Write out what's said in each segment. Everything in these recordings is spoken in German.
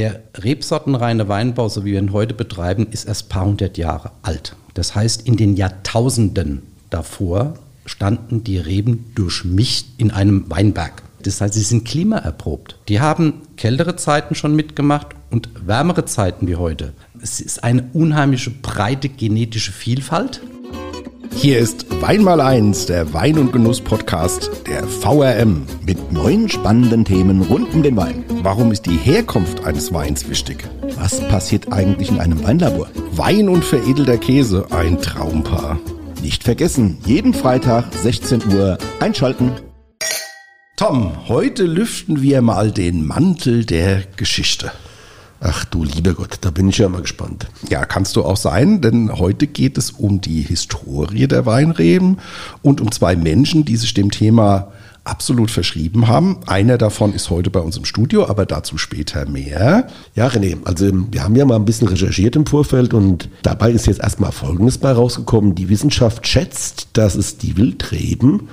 Der rebsortenreine Weinbau, so wie wir ihn heute betreiben, ist erst ein paar hundert Jahre alt. Das heißt, in den Jahrtausenden davor standen die Reben durchmischt in einem Weinberg. Das heißt, sie sind klimaerprobt. Die haben kältere Zeiten schon mitgemacht und wärmere Zeiten wie heute. Es ist eine unheimliche breite genetische Vielfalt. Hier ist Wein mal eins, der Wein- und Genuss-Podcast der VRM mit neuen spannenden Themen rund um den Wein. Warum ist die Herkunft eines Weins wichtig? Was passiert eigentlich in einem Weinlabor? Wein und veredelter Käse, ein Traumpaar. Nicht vergessen, jeden Freitag 16 Uhr einschalten. Tom, heute lüften wir mal den Mantel der Geschichte. Ach du lieber Gott, da bin ich ja mal gespannt. Ja, kannst du auch sein, denn heute geht es um die Historie der Weinreben und um zwei Menschen, die sich dem Thema absolut verschrieben haben. Einer davon ist heute bei uns im Studio, aber dazu später mehr. Ja, René, also wir haben ja mal ein bisschen recherchiert im Vorfeld und dabei ist jetzt erstmal Folgendes bei rausgekommen. Die Wissenschaft schätzt, dass es die Wildreben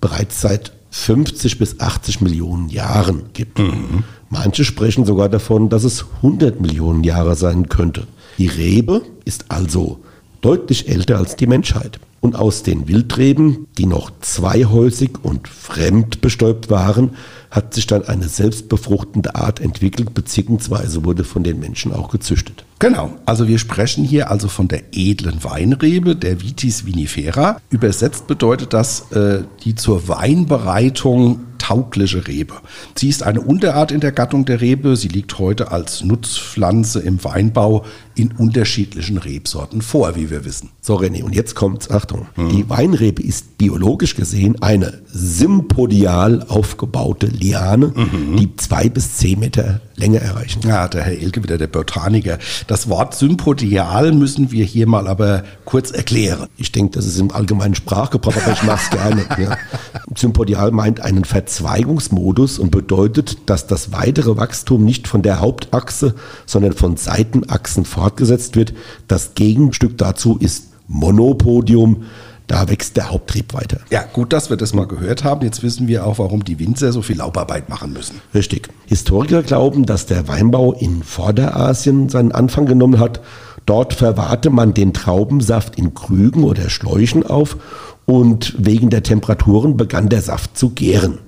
bereits seit 50 bis 80 Millionen Jahren gibt. Mhm. Manche sprechen sogar davon, dass es 100 Millionen Jahre sein könnte. Die Rebe ist also deutlich älter als die Menschheit. Und aus den Wildreben, die noch zweihäusig und fremdbestäubt waren, hat sich dann eine selbstbefruchtende Art entwickelt, beziehungsweise wurde von den Menschen auch gezüchtet. Genau, also wir sprechen hier also von der edlen Weinrebe, der Vitis vinifera. Übersetzt bedeutet das äh, die zur Weinbereitung taugliche Rebe. Sie ist eine Unterart in der Gattung der Rebe. Sie liegt heute als Nutzpflanze im Weinbau in unterschiedlichen Rebsorten vor, wie wir wissen. So René, und jetzt kommt's, Achtung. Hm. Die Weinrebe ist biologisch gesehen eine sympodial aufgebaute Liane, mhm. die zwei bis zehn Meter Länge erreichen. Ja, der Herr Elke wieder, der Botaniker. Das Wort sympodial müssen wir hier mal aber kurz erklären. Ich denke, das ist im allgemeinen Sprachgebrauch, aber ich mache es gerne. Ja. Sympodial meint einen Verzweigungsmodus und bedeutet, dass das weitere Wachstum nicht von der Hauptachse, sondern von Seitenachsen fortgesetzt wird. Das Gegenstück dazu ist Monopodium. Da wächst der Haupttrieb weiter. Ja, gut, dass wir das mal gehört haben. Jetzt wissen wir auch, warum die Winzer so viel Laubarbeit machen müssen. Richtig. Historiker glauben, dass der Weinbau in Vorderasien seinen Anfang genommen hat. Dort verwahrte man den Traubensaft in Krügen oder Schläuchen auf und wegen der Temperaturen begann der Saft zu gären.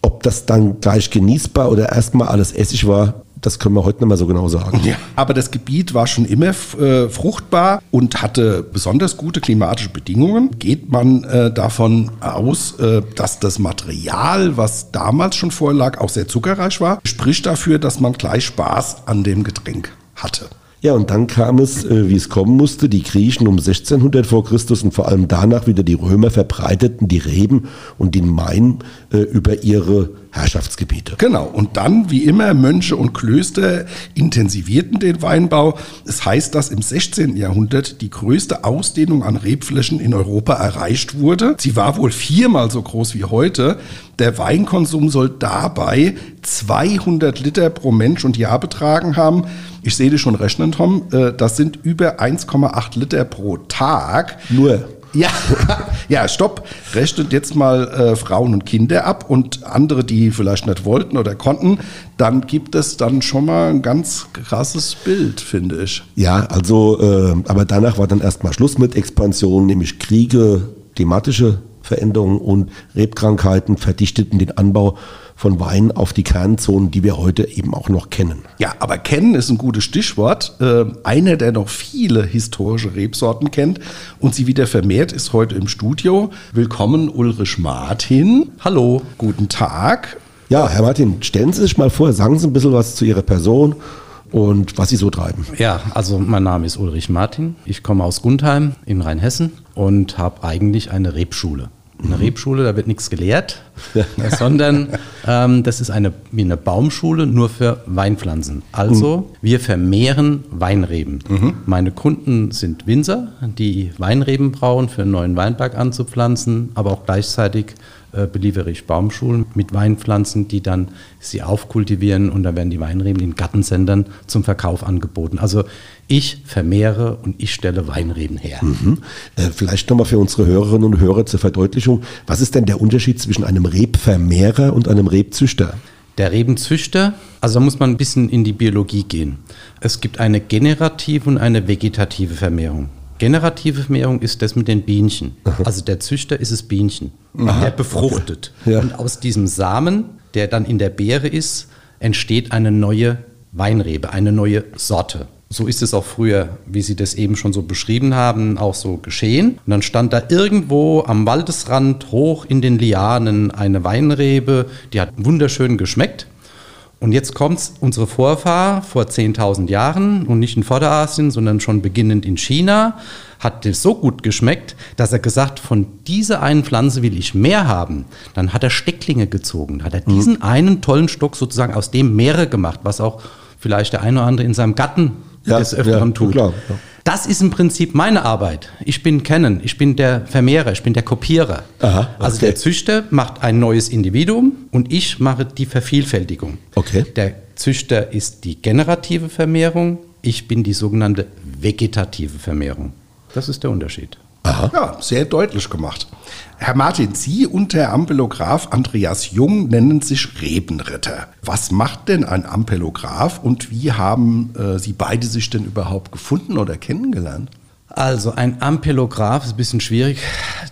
Ob das dann gleich genießbar oder erstmal alles Essig war, das können wir heute nicht mehr so genau sagen. Ja, aber das Gebiet war schon immer äh, fruchtbar und hatte besonders gute klimatische Bedingungen. Geht man äh, davon aus, äh, dass das Material, was damals schon vorlag, auch sehr zuckerreich war, spricht dafür, dass man gleich Spaß an dem Getränk hatte. Ja, und dann kam es, äh, wie es kommen musste. Die Griechen um 1600 vor Christus und vor allem danach wieder die Römer verbreiteten die Reben und den Main äh, über ihre Herrschaftsgebiete. Genau. Und dann, wie immer, Mönche und Klöster intensivierten den Weinbau. Es heißt, dass im 16. Jahrhundert die größte Ausdehnung an Rebflächen in Europa erreicht wurde. Sie war wohl viermal so groß wie heute. Der Weinkonsum soll dabei 200 Liter pro Mensch und Jahr betragen haben. Ich sehe dich schon rechnen, Tom. Äh, das sind über 1,8 Liter pro Tag. Nur. Ja, ja, stopp. Rechnet jetzt mal äh, Frauen und Kinder ab und andere, die vielleicht nicht wollten oder konnten, dann gibt es dann schon mal ein ganz krasses Bild, finde ich. Ja, also, äh, aber danach war dann erstmal Schluss mit Expansion, nämlich Kriege, klimatische Veränderungen und Rebkrankheiten verdichteten den Anbau von Wein auf die Kernzonen, die wir heute eben auch noch kennen. Ja, aber kennen ist ein gutes Stichwort. Äh, einer, der noch viele historische Rebsorten kennt und sie wieder vermehrt, ist heute im Studio. Willkommen, Ulrich Martin. Hallo, guten Tag. Ja, Herr Martin, stellen Sie sich mal vor, sagen Sie ein bisschen was zu Ihrer Person und was Sie so treiben. Ja, also mein Name ist Ulrich Martin. Ich komme aus Gundheim in Rheinhessen und habe eigentlich eine Rebschule eine Rebschule, da wird nichts gelehrt, sondern ähm, das ist eine, wie eine Baumschule nur für Weinpflanzen. Also mhm. wir vermehren Weinreben. Mhm. Meine Kunden sind Winzer, die Weinreben brauen, für einen neuen Weinberg anzupflanzen, aber auch gleichzeitig äh, beliefere ich Baumschulen mit Weinpflanzen, die dann sie aufkultivieren und dann werden die Weinreben in Gartensendern zum Verkauf angeboten. Also ich vermehre und ich stelle Weinreben her. Mhm. Äh, vielleicht nochmal für unsere Hörerinnen und Hörer zur Verdeutlichung. Was ist denn der Unterschied zwischen einem Rebvermehrer und einem Rebzüchter? Der Rebenzüchter, also da muss man ein bisschen in die Biologie gehen. Es gibt eine generative und eine vegetative Vermehrung. Generative Vermehrung ist das mit den Bienchen. Also der Züchter ist das Bienchen. Der befruchtet. Ja. Und aus diesem Samen, der dann in der Beere ist, entsteht eine neue Weinrebe, eine neue Sorte. So ist es auch früher, wie Sie das eben schon so beschrieben haben, auch so geschehen. Und dann stand da irgendwo am Waldesrand hoch in den Lianen eine Weinrebe, die hat wunderschön geschmeckt. Und jetzt kommt's, unsere Vorfahr vor 10.000 Jahren und nicht in Vorderasien, sondern schon beginnend in China, hat das so gut geschmeckt, dass er gesagt, von dieser einen Pflanze will ich mehr haben. Dann hat er Stecklinge gezogen, hat er diesen einen tollen Stock sozusagen aus dem mehrere gemacht, was auch vielleicht der eine oder andere in seinem Garten Ja, des Öfteren ja, tut. klar, ja. Das ist im Prinzip meine Arbeit. Ich bin Kennen, ich bin der Vermehrer, ich bin der Kopierer. Aha, Also okay. der Züchter macht ein neues Individuum und ich mache die Vervielfältigung. Okay. Der Züchter ist die generative Vermehrung, ich bin die sogenannte vegetative Vermehrung. Das ist der Unterschied. Ja, sehr deutlich gemacht. Herr Martin, Sie und der Ampelograph Andreas Jung nennen sich Rebenritter. Was macht denn ein Ampelograph und wie haben äh, Sie beide sich denn überhaupt gefunden oder kennengelernt? Also ein Ampelograph, ist ein bisschen schwierig,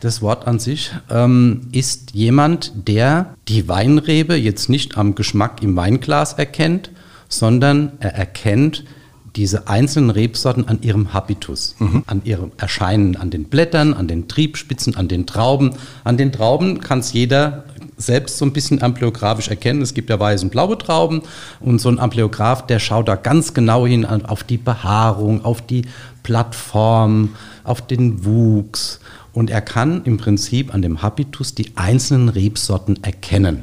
das Wort an sich, ähm, ist jemand, der die Weinrebe jetzt nicht am Geschmack im Weinglas erkennt, sondern er erkennt diese einzelnen Rebsorten an ihrem Habitus, an ihrem Erscheinen, an den Blättern, an den Triebspitzen, an den Trauben. An den Trauben kann es jeder selbst so ein bisschen ampleographisch erkennen. Es gibt ja weiße und blaue Trauben und so ein Ampleograph, der schaut da ganz genau hin auf die Behaarung, auf die Plattform, auf den Wuchs und er kann im Prinzip an dem Habitus die einzelnen Rebsorten erkennen.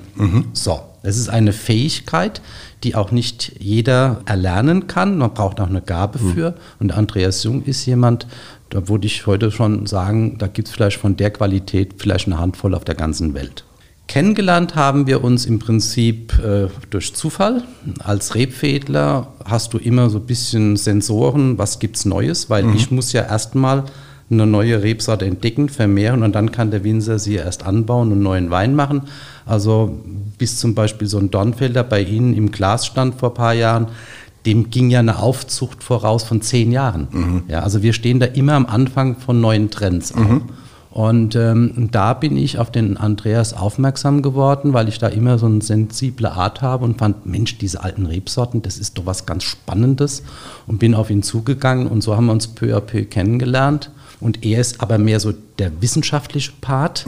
So, das ist eine Fähigkeit, die auch nicht jeder erlernen kann. Man braucht auch eine Gabe für. Und Andreas Jung ist jemand, da würde ich heute schon sagen, da gibt es vielleicht von der Qualität vielleicht eine Handvoll auf der ganzen Welt. Kennengelernt haben wir uns im Prinzip äh, durch Zufall. Als Rebfädler hast du immer so ein bisschen Sensoren, was gibt's Neues, weil ich muss ja erstmal eine neue Rebsorte entdecken, vermehren und dann kann der Winzer sie erst anbauen und neuen Wein machen. Also bis zum Beispiel so ein Dornfelder bei Ihnen im Glas stand vor ein paar Jahren, dem ging ja eine Aufzucht voraus von zehn Jahren. Ja, also wir stehen da immer am Anfang von neuen Trends. Auch. Und ähm, da bin ich auf den Andreas aufmerksam geworden, weil ich da immer so eine sensible Art habe und fand, Mensch, diese alten Rebsorten, das ist doch was ganz Spannendes und bin auf ihn zugegangen und so haben wir uns peu à peu kennengelernt. Und er ist aber mehr so der wissenschaftliche Part.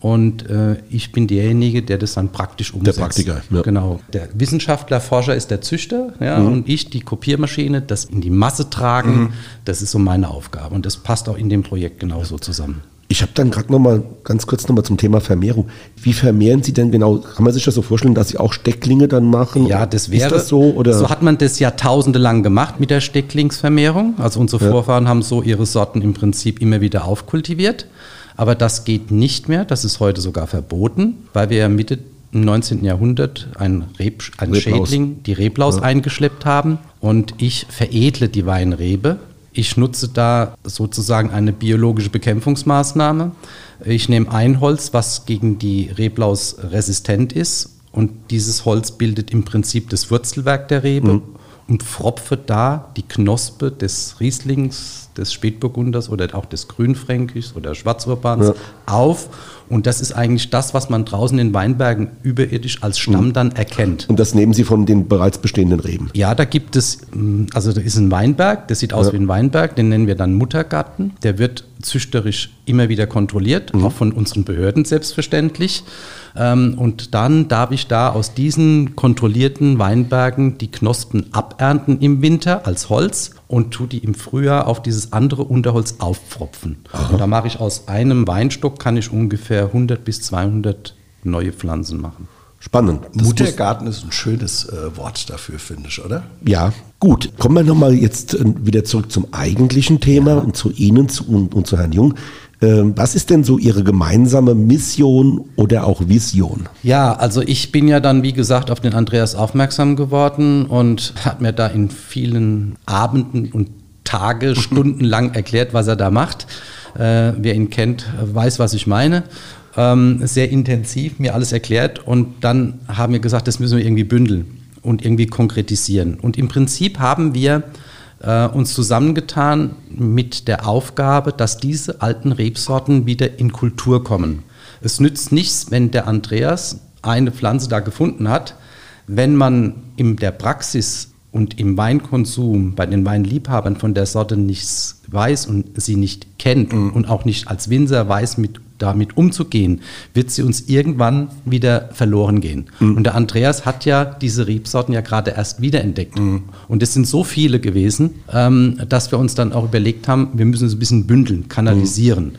Und äh, ich bin derjenige, der das dann praktisch umsetzt. Praktiker, ja. Genau. Der Wissenschaftler, Forscher ist der Züchter ja, und ich die Kopiermaschine, das in die Masse tragen, das ist so meine Aufgabe. Und das passt auch in dem Projekt genauso zusammen. Ich habe dann gerade noch mal ganz kurz noch mal zum Thema Vermehrung. Wie vermehren Sie denn genau? Kann man sich das so vorstellen, dass Sie auch Stecklinge dann machen? Ja, das wäre Ist das so oder? so hat man das jahrtausende lang gemacht mit der Stecklingsvermehrung. Also unsere Vorfahren haben so ihre Sorten im Prinzip immer wieder aufkultiviert. Aber das geht nicht mehr. Das ist heute sogar verboten, weil wir ja Mitte im 19. Jahrhundert einen, Reb, einen Reblaus. Schädling, die Reblaus eingeschleppt haben. Und ich veredle die Weinrebe. Ich nutze da sozusagen eine biologische Bekämpfungsmaßnahme. Ich nehme ein Holz, was gegen die Reblaus resistent ist. Und dieses Holz bildet im Prinzip das Wurzelwerk der Rebe und pfropfe da die Knospe des Rieslings, des Spätburgunders oder auch des Grünfränkischs oder Schwarzurbans Ja. auf. Und das ist eigentlich das, was man draußen in Weinbergen überirdisch als Stamm dann erkennt. Und das nehmen Sie von den bereits bestehenden Reben. Ja, da gibt es, mh, also da ist ein Weinberg, der sieht aus Ja. wie ein Weinberg, den nennen wir dann Muttergarten. Der wird züchterisch immer wieder kontrolliert, Mhm. auch von unseren Behörden selbstverständlich. Ähm, und dann darf ich da aus diesen kontrollierten Weinbergen die Knospen abernten im Winter als Holz und tu die im Frühjahr auf dieses andere Unterholz aufpfropfen. Und da mache ich aus einem Weinstock, kann ich ungefähr 100 bis 200 neue Pflanzen machen. Spannend. Das Muttergarten ist ein schönes äh, Wort dafür, finde ich, oder? Ja, gut. Kommen wir nochmal jetzt äh, wieder zurück zum eigentlichen Thema und zu Ihnen zu, und, und zu Herrn Jung. Ähm, was ist denn so Ihre gemeinsame Mission oder auch Vision? Ja, also ich bin ja dann, wie gesagt, auf den Andreas aufmerksam geworden und hat mir da in vielen Abenden und Tage, Stunden lang erklärt, was er da macht. Äh, wer ihn kennt, weiß, was ich meine. ähm, sehr intensiv mir alles erklärt und dann haben wir gesagt, das müssen wir irgendwie bündeln und irgendwie konkretisieren. Und im Prinzip haben wir äh, uns zusammengetan mit der Aufgabe, dass diese alten Rebsorten wieder in Kultur kommen. Es nützt nichts, wenn der Andreas eine Pflanze da gefunden hat, wenn man in der Praxis und im Weinkonsum bei den Weinliebhabern von der Sorte nichts weiß und sie nicht kennt mhm. und auch nicht als Winzer weiß, mit, damit umzugehen, wird sie uns irgendwann wieder verloren gehen. Mhm. Und der Andreas hat ja diese Rebsorten ja gerade erst wiederentdeckt. Mhm. Und es sind so viele gewesen, ähm, dass wir uns dann auch überlegt haben, wir müssen es ein bisschen bündeln, kanalisieren.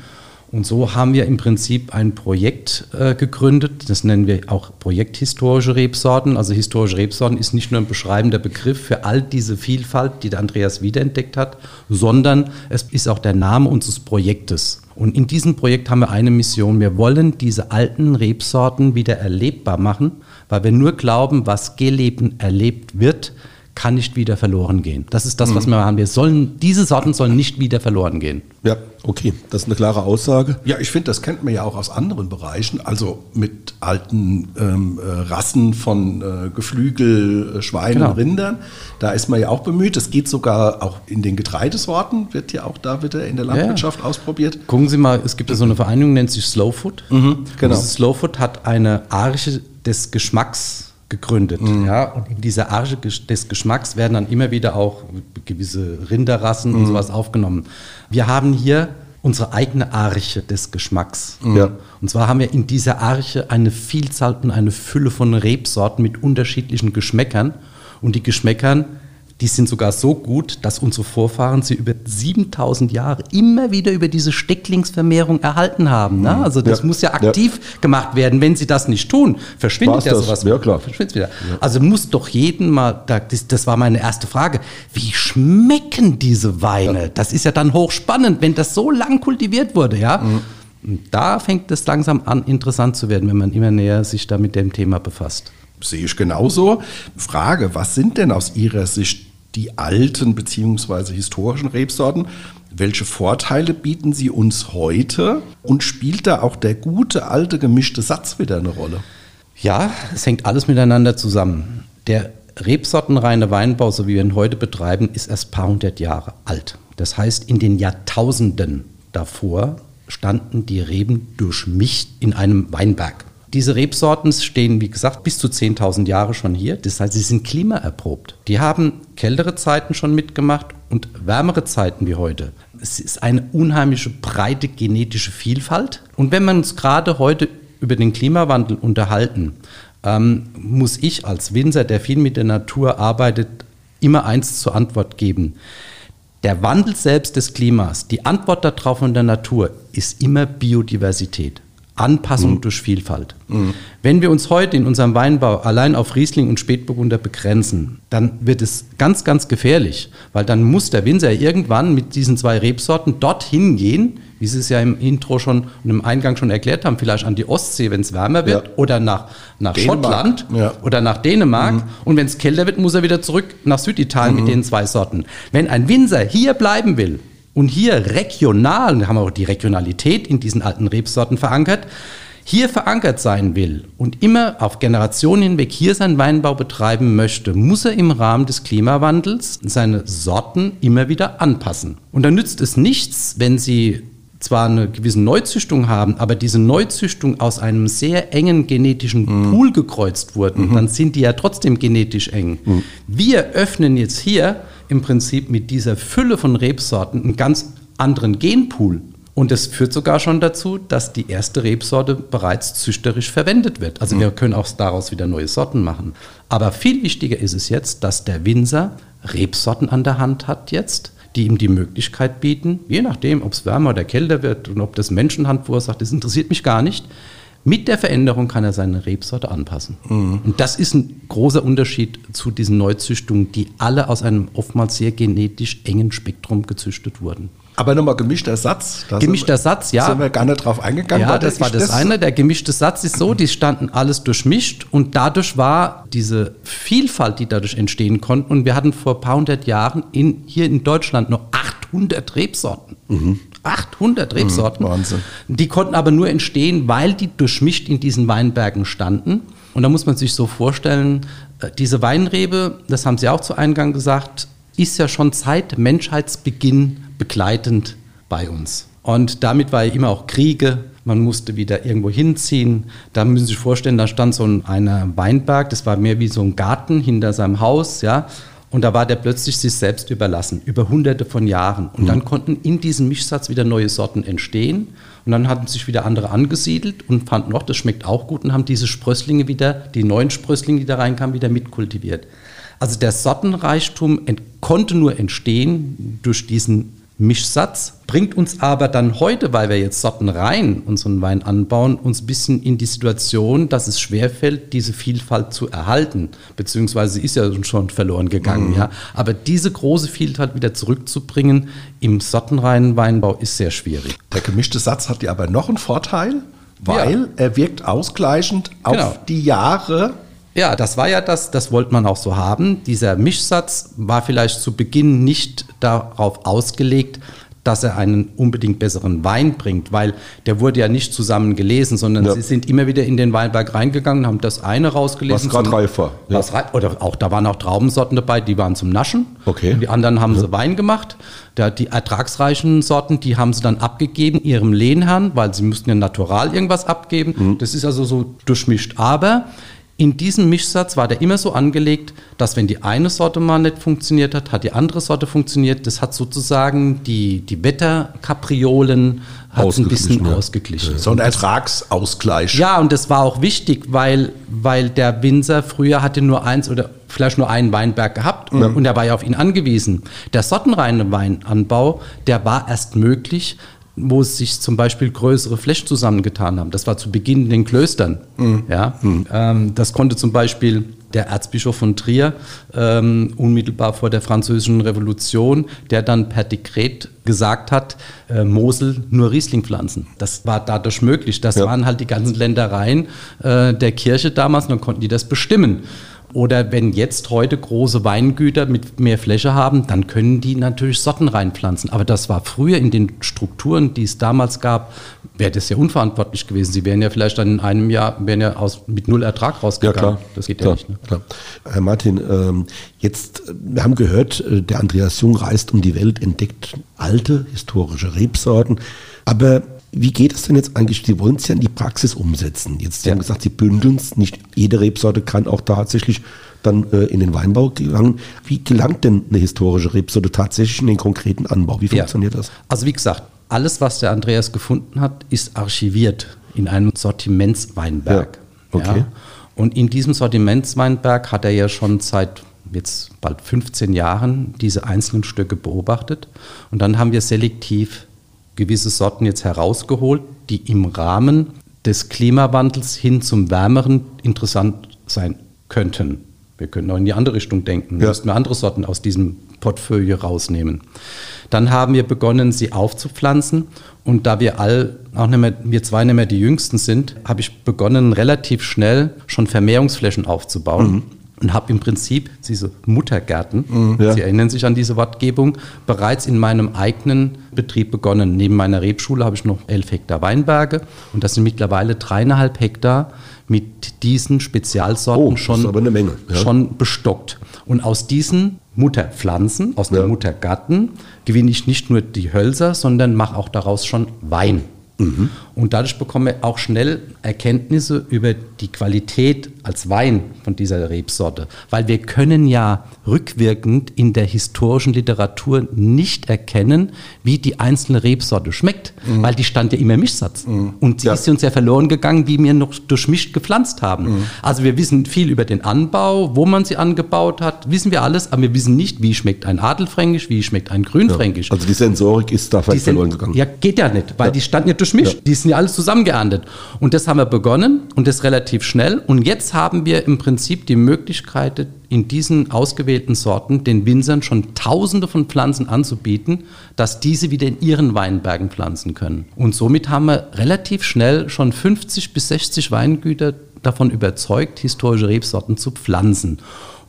Und so haben wir im Prinzip ein Projekt äh, gegründet, das nennen wir auch Projekt historische Rebsorten. Also historische Rebsorten ist nicht nur ein beschreibender Begriff für all diese Vielfalt, die der Andreas wiederentdeckt hat, sondern es ist auch der Name unseres Projektes. Und in diesem Projekt haben wir eine Mission. Wir wollen diese alten Rebsorten wieder erlebbar machen, weil wir nur glauben, was gelebt erlebt wird, kann nicht wieder verloren gehen. Das ist das, was mhm. wir haben. Wir sollen, diese Sorten sollen nicht wieder verloren gehen. Ja, okay. Das ist eine klare Aussage. Ja, ich finde, das kennt man ja auch aus anderen Bereichen. Also mit alten ähm, äh, Rassen von äh, Geflügel, äh, Schweinen, genau. Rindern. Da ist man ja auch bemüht. Das geht sogar auch in den Getreidesorten, wird ja auch da wieder in der Landwirtschaft ja. ausprobiert. Gucken Sie mal, es gibt ja so eine Vereinigung, nennt sich Slow Food. Mhm, genau. Und Slow Food hat eine Arche des Geschmacks gegründet. Mhm. Ja? Und in dieser Arche des Geschmacks werden dann immer wieder auch gewisse Rinderrassen mhm. und sowas aufgenommen. Wir haben hier unsere eigene Arche des Geschmacks. Mhm. Ja. Und zwar haben wir in dieser Arche eine Vielzahl und eine Fülle von Rebsorten mit unterschiedlichen Geschmäckern. Und die Geschmäckern die sind sogar so gut, dass unsere Vorfahren sie über 7000 Jahre immer wieder über diese Stecklingsvermehrung erhalten haben. Ne? Mhm. Also das ja. muss ja aktiv ja. gemacht werden. Wenn sie das nicht tun, verschwindet War's ja das? sowas. Ja, klar. Verschwindet wieder. Ja. Also muss doch jeden mal, das, das, war meine erste Frage, wie schmecken diese Weine? Das ist ja dann hochspannend, wenn das so lang kultiviert wurde, ja. Mhm. Da fängt es langsam an, interessant zu werden, wenn man immer näher sich da mit dem Thema befasst. Sehe ich genauso. Frage, was sind denn aus Ihrer Sicht die alten bzw. historischen Rebsorten. Welche Vorteile bieten sie uns heute und spielt da auch der gute alte gemischte Satz wieder eine Rolle? Ja, es hängt alles miteinander zusammen. Der rebsortenreine Weinbau, so wie wir ihn heute betreiben, ist erst ein paar hundert Jahre alt. Das heißt, in den Jahrtausenden davor standen die Reben durchmischt in einem Weinberg. Diese Rebsorten stehen, wie gesagt, bis zu 10.000 Jahre schon hier. Das heißt, sie sind klimaerprobt. Die haben kältere Zeiten schon mitgemacht und wärmere Zeiten wie heute. Es ist eine unheimliche breite genetische Vielfalt. Und wenn wir uns gerade heute über den Klimawandel unterhalten, ähm, muss ich als Winzer, der viel mit der Natur arbeitet, immer eins zur Antwort geben. Der Wandel selbst des Klimas, die Antwort darauf von der Natur ist immer Biodiversität. Anpassung mhm. durch Vielfalt. Mhm. Wenn wir uns heute in unserem Weinbau allein auf Riesling und Spätburgunder begrenzen, dann wird es ganz, ganz gefährlich, weil dann muss der Winzer irgendwann mit diesen zwei Rebsorten dorthin gehen, wie Sie es ja im Intro schon und im Eingang schon erklärt haben, vielleicht an die Ostsee, wenn es wärmer wird, ja. oder nach, nach Schottland ja. oder nach Dänemark. Mhm. Und wenn es kälter wird, muss er wieder zurück nach Süditalien mhm. mit den zwei Sorten. Wenn ein Winzer hier bleiben will, und hier regional, wir haben auch die Regionalität in diesen alten Rebsorten verankert, hier verankert sein will und immer auf Generationen hinweg hier seinen Weinbau betreiben möchte, muss er im Rahmen des Klimawandels seine Sorten immer wieder anpassen. Und dann nützt es nichts, wenn Sie zwar eine gewisse Neuzüchtung haben, aber diese Neuzüchtung aus einem sehr engen genetischen mhm. Pool gekreuzt wurden, mhm. dann sind die ja trotzdem genetisch eng. Mhm. Wir öffnen jetzt hier im Prinzip mit dieser Fülle von Rebsorten einen ganz anderen Genpool. Und das führt sogar schon dazu, dass die erste Rebsorte bereits züchterisch verwendet wird. Also mhm. wir können auch daraus wieder neue Sorten machen. Aber viel wichtiger ist es jetzt, dass der Winzer Rebsorten an der Hand hat jetzt, die ihm die Möglichkeit bieten, je nachdem, ob es wärmer oder kälter wird und ob das Menschenhand verursacht, das interessiert mich gar nicht, mit der Veränderung kann er seine Rebsorte anpassen. Mhm. Und das ist ein großer Unterschied zu diesen Neuzüchtungen, die alle aus einem oftmals sehr genetisch engen Spektrum gezüchtet wurden. Aber nochmal gemischter Satz. gemischter Satz, ja. Sind wir gar nicht drauf eingegangen. Ja, das war das, das eine. Der gemischte Satz ist so, die standen alles durchmischt und dadurch war diese Vielfalt, die dadurch entstehen konnte. Und wir hatten vor ein paar hundert Jahren in, hier in Deutschland noch 800 Rebsorten. Mhm. 800 Rebsorten. Mhm, Wahnsinn. Die konnten aber nur entstehen, weil die durchmischt in diesen Weinbergen standen. Und da muss man sich so vorstellen, äh, diese Weinrebe, das haben Sie auch zu Eingang gesagt, ist ja schon seit Menschheitsbeginn begleitend bei uns. Und damit war ja immer auch Kriege, man musste wieder irgendwo hinziehen. Da müssen Sie sich vorstellen, da stand so ein einer Weinberg, das war mehr wie so ein Garten hinter seinem Haus, ja. Und da war der plötzlich sich selbst überlassen, über hunderte von Jahren. Und dann konnten in diesem Mischsatz wieder neue Sorten entstehen. Und dann hatten sich wieder andere angesiedelt und fanden, auch das schmeckt auch gut und haben diese Sprösslinge wieder, die neuen Sprösslinge, die da reinkamen, wieder mitkultiviert. Also der Sortenreichtum konnte nur entstehen durch diesen Mischsatz, bringt uns aber dann heute, weil wir jetzt sortenrein unseren Wein anbauen, uns ein bisschen in die Situation, dass es schwerfällt, diese Vielfalt zu erhalten. Beziehungsweise ist ja schon verloren gegangen. Ja. Aber diese große Vielfalt wieder zurückzubringen im sortenreinen Weinbau ist sehr schwierig. Der gemischte Satz hat ja aber noch einen Vorteil, weil Ja. er wirkt ausgleichend auf Genau. die Jahre. Ja, das war ja das, das wollte man auch so haben. Dieser Mischsatz war vielleicht zu Beginn nicht darauf ausgelegt, dass er einen unbedingt besseren Wein bringt, weil der wurde ja nicht zusammen gelesen, sondern Ja. sie sind immer wieder in den Weinberg reingegangen, haben das eine rausgelesen. Was zum- reif war, ja. Was reif, oder auch, da waren auch Traubensorten dabei, die waren zum Naschen. Okay. Und die anderen haben sie Wein gemacht. Da, die ertragsreichen Sorten, die haben sie dann abgegeben ihrem Lehnherrn, weil sie müssten ja natural irgendwas abgeben. Mhm. Das ist also so durchmischt. Aber in diesem Mischsatz war der immer so angelegt, dass wenn die eine Sorte mal nicht funktioniert hat, hat die andere Sorte funktioniert. Das hat sozusagen die, die Wetterkapriolen hat ein bisschen Ausgeglichen, ja. ausgeglichen. So ein Ertragsausgleich. Ja, und das war auch wichtig, weil, weil der Winzer früher hatte nur eins oder vielleicht nur einen Weinberg gehabt und, und er war ja auf ihn angewiesen. Der sortenreine Weinanbau, der war erst möglich, wo sich zum Beispiel größere Flächen zusammengetan haben. Das war zu Beginn in den Klöstern. Ja? Ähm, das konnte zum Beispiel der Erzbischof von Trier ähm, unmittelbar vor der Französischen Revolution, der dann per Dekret gesagt hat, äh, Mosel nur Riesling pflanzen. Das war dadurch möglich. Das Ja. waren halt die ganzen Ländereien äh, der Kirche damals und dann konnten die das bestimmen. Oder wenn jetzt heute große Weingüter mit mehr Fläche haben, dann können die natürlich Sorten reinpflanzen. Aber das war früher in den Strukturen, die es damals gab, wäre das ja unverantwortlich gewesen. Sie wären ja vielleicht dann in einem Jahr wären ja aus, mit null Ertrag Ja, rausgegangen. klar. Das geht klar, ja nicht. Ne? Klar. Herr Martin, ähm, jetzt, wir haben gehört, äh, der Andreas Jung reist um die Welt, entdeckt alte historische Rebsorten. Aber wie geht es denn jetzt eigentlich? Sie wollen es ja in die Praxis umsetzen. Jetzt, Sie Ja. haben gesagt, Sie bündeln es. Nicht jede Rebsorte kann auch tatsächlich dann äh, in den Weinbau gelangen. Wie gelangt denn eine historische Rebsorte tatsächlich in den konkreten Anbau? Wie Ja. funktioniert das? Also wie gesagt, alles, was der Andreas gefunden hat, ist archiviert in einem Sortimentsweinberg. Ja, okay. Und in diesem Sortimentsweinberg hat er ja schon seit jetzt bald 15 Jahren diese einzelnen Stücke beobachtet. Und dann haben wir selektiv gewisse Sorten jetzt herausgeholt, die im Rahmen des Klimawandels hin zum Wärmeren interessant sein könnten. Wir können auch in die andere Richtung denken. Ja. Müssten wir andere Sorten aus diesem Portfolio rausnehmen. Dann haben wir begonnen, sie aufzupflanzen. Und da wir all, auch nicht mehr, wir zwei nicht mehr die Jüngsten sind, habe ich begonnen, relativ schnell schon Vermehrungsflächen aufzubauen. Und habe im Prinzip diese Muttergärten, ja. Sie erinnern sich an diese Wortgebung, bereits in meinem eigenen Betrieb begonnen. Neben meiner Rebschule habe ich noch elf Hektar Weinberge und das sind mittlerweile dreieinhalb Hektar mit diesen Spezialsorten Oh, schon, Menge, ja. schon bestockt. Und aus diesen Mutterpflanzen, aus Ja. den Muttergatten, gewinne ich nicht nur die Hölzer, sondern mache auch daraus schon Wein. Mhm. Und dadurch bekomme ich auch schnell Erkenntnisse über die Qualität als Wein von dieser Rebsorte. Weil wir können ja rückwirkend in der historischen Literatur nicht erkennen, wie die einzelne Rebsorte schmeckt. Weil die stand ja immer im Mischsatz. Und sie Mhm. Ja. ist uns ja verloren gegangen, wie wir noch durchmischt gepflanzt haben. Mhm. Also wir wissen viel über den Anbau, wo man sie angebaut hat, wissen wir alles, aber wir wissen nicht, wie schmeckt ein Adelfränkisch, wie schmeckt ein Grünfränkisch. Also die Sensorik ist da vielleicht verloren gegangen. ja, geht ja nicht, weil die standen ja durchmischt. Die sind ja alles zusammengeerntet. Und das haben wir begonnen und das relativ schnell. Und jetzt haben wir im Prinzip die Möglichkeit, in diesen ausgewählten Sorten den Winzern schon tausende von Pflanzen anzubieten, dass diese wieder in ihren Weinbergen pflanzen können. Und somit haben wir relativ schnell schon 50 bis 60 Weingüter davon überzeugt, historische Rebsorten zu pflanzen.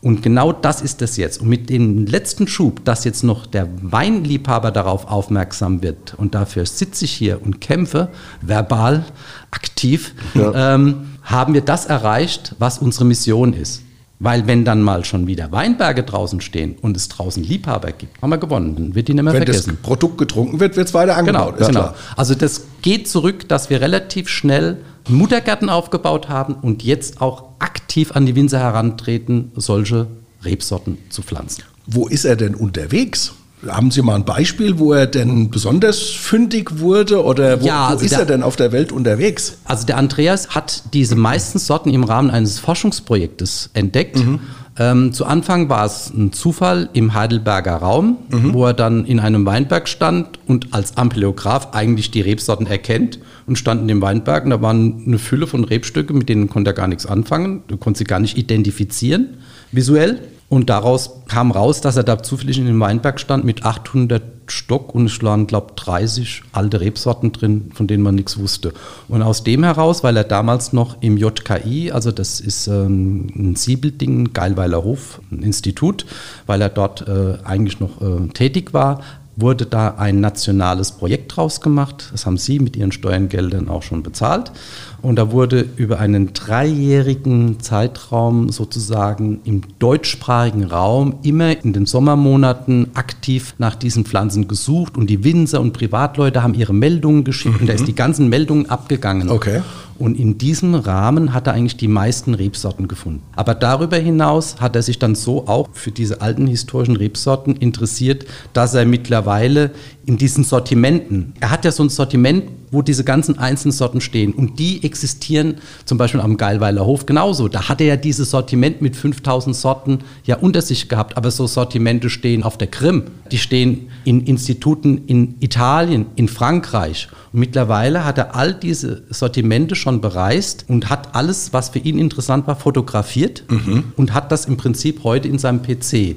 Und genau das ist es jetzt. Und mit dem letzten Schub, dass jetzt noch der Weinliebhaber darauf aufmerksam wird, und dafür sitze ich hier und kämpfe, verbal, aktiv, ja. ähm, haben wir das erreicht, was unsere Mission ist. Weil wenn dann mal schon wieder Weinberge draußen stehen und es draußen Liebhaber gibt, haben wir gewonnen. Dann wird die nicht mehr wenn vergessen. Wenn das Produkt getrunken wird, wird es weiter angebaut. Genau, genau. Also das geht zurück, dass wir relativ schnell Muttergärten aufgebaut haben und jetzt auch aktiv an die Winzer herantreten, solche Rebsorten zu pflanzen. Wo ist er denn unterwegs? Haben Sie mal ein Beispiel, wo er denn besonders fündig wurde oder wo, ja, also wo ist der, er denn auf der Welt unterwegs? Also der Andreas hat diese meisten Sorten im Rahmen eines Forschungsprojektes entdeckt. Mhm. Ähm, zu Anfang war es ein Zufall im Heidelberger Raum, mhm. wo er dann in einem Weinberg stand und als Ampeleograph eigentlich die Rebsorten erkennt und stand in dem Weinberg und da waren eine Fülle von Rebstücke, mit denen konnte er gar nichts anfangen, du konntest sie gar nicht identifizieren visuell. Und daraus kam raus, dass er da zufällig in dem Weinberg stand mit 800 Stock und es waren, glaube ich, 30 alte Rebsorten drin, von denen man nichts wusste. Und aus dem heraus, weil er damals noch im JKI, also das ist ähm, ein Siebelding, ein Geilweiler Hof, ein Institut, weil er dort äh, eigentlich noch äh, tätig war, wurde da ein nationales Projekt draus gemacht. Das haben Sie mit Ihren Steuergeldern auch schon bezahlt. Und da wurde über einen dreijährigen Zeitraum sozusagen im deutschsprachigen Raum immer in den Sommermonaten aktiv nach diesen Pflanzen gesucht. Und die Winzer und Privatleute haben ihre Meldungen geschickt mhm. und da ist die ganzen Meldungen abgegangen. Okay. Und in diesem Rahmen hat er eigentlich die meisten Rebsorten gefunden. Aber darüber hinaus hat er sich dann so auch für diese alten historischen Rebsorten interessiert, dass er mittlerweile in diesen Sortimenten, er hat ja so ein Sortiment, wo diese ganzen einzelnen Sorten stehen und die existieren zum Beispiel am Geilweiler Hof genauso. Da hat er ja dieses Sortiment mit 5000 Sorten ja unter sich gehabt, aber so Sortimente stehen auf der Krim, die stehen in Instituten in Italien, in Frankreich. Und mittlerweile hat er all diese Sortimente schon bereist und hat alles, was für ihn interessant war, fotografiert mhm. und hat das im Prinzip heute in seinem PC.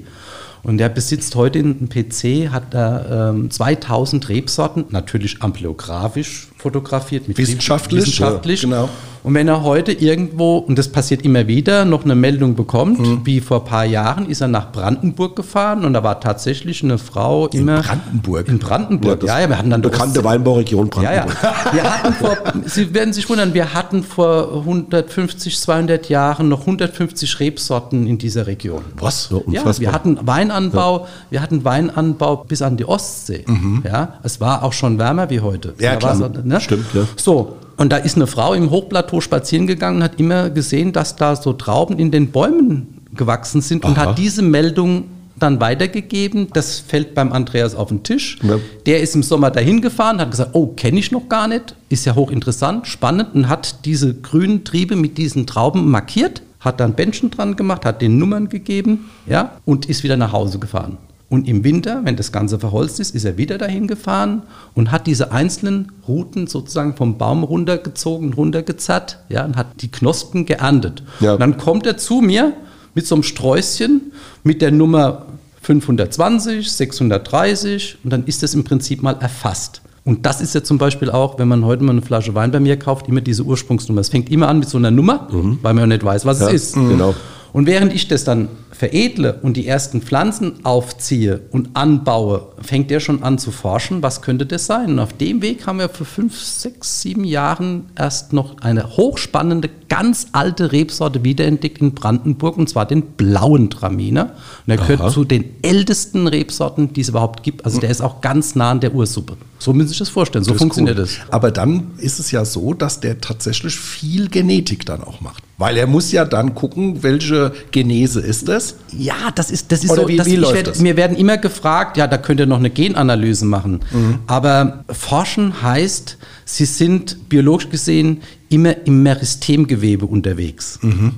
Und er besitzt heute einen PC, hat da ähm, 2000 Rebsorten, natürlich ampleografisch fotografiert. Mit wissenschaftlich. Wissenschaftlich. Ja, genau. Und wenn er heute irgendwo, und das passiert immer wieder, noch eine Meldung bekommt, mhm. wie vor ein paar Jahren, ist er nach Brandenburg gefahren und da war tatsächlich eine Frau immer. In Brandenburg? In Brandenburg, ja. ja, wir hatten dann bekannte Weinbauregion Brandenburg. Ja, ja. Wir hatten vor, Sie werden sich wundern, wir hatten vor 150, 200 Jahren noch 150 Rebsorten in dieser Region. Was? Ja, ja wir hatten Weinanbau, wir hatten Weinanbau bis an die Ostsee. Mhm. Ja, es war auch schon wärmer wie heute. Ja, klar. So, ne? Stimmt, ja. So, und da ist eine Frau im Hochplateau spazieren gegangen und hat immer gesehen, dass da so Trauben in den Bäumen gewachsen sind Aha. und hat diese Meldung dann weitergegeben. Das fällt beim Andreas auf den Tisch. Ja. Der ist im Sommer dahin gefahren, hat gesagt, oh, kenne ich noch gar nicht, ist ja hochinteressant, spannend und hat diese grünen Triebe mit diesen Trauben markiert, hat dann Bändchen dran gemacht, hat den Nummern gegeben, ja, und ist wieder nach Hause gefahren. Und im Winter, wenn das Ganze verholzt ist, ist er wieder dahin gefahren und hat diese einzelnen Routen sozusagen vom Baum runtergezogen, runtergezerrt ja, und hat die Knospen geerntet. Ja. Und dann kommt er zu mir mit so einem Sträußchen mit der Nummer 520, 630 und dann ist das im Prinzip mal erfasst. Und das ist ja zum Beispiel auch, wenn man heute mal eine Flasche Wein bei mir kauft, immer diese Ursprungsnummer. Es fängt immer an mit so einer Nummer, mhm. weil man ja nicht weiß, was ja, es ist. Genau. Und während ich das dann veredle und die ersten Pflanzen aufziehe und anbaue, fängt der schon an zu forschen, was könnte das sein? Und auf dem Weg haben wir vor fünf, sechs, sieben Jahren erst noch eine hochspannende, ganz alte Rebsorte wiederentdeckt in Brandenburg, und zwar den blauen Traminer. Und er gehört zu den ältesten Rebsorten, die es überhaupt gibt. Also der ist auch ganz nah an der Ursuppe. So müssen Sie sich das vorstellen. So das funktioniert das. Aber dann ist es ja so, dass der tatsächlich viel Genetik dann auch macht. Weil er muss ja dann gucken, welche Genese ist es. Ja, das ist, das ist Oder so. Wie, wie läuft werd, das? Mir werden immer gefragt, ja, da könnt ihr noch eine Genanalyse machen. Mhm. Aber forschen heißt, sie sind biologisch gesehen immer im Meristemgewebe unterwegs. Mhm.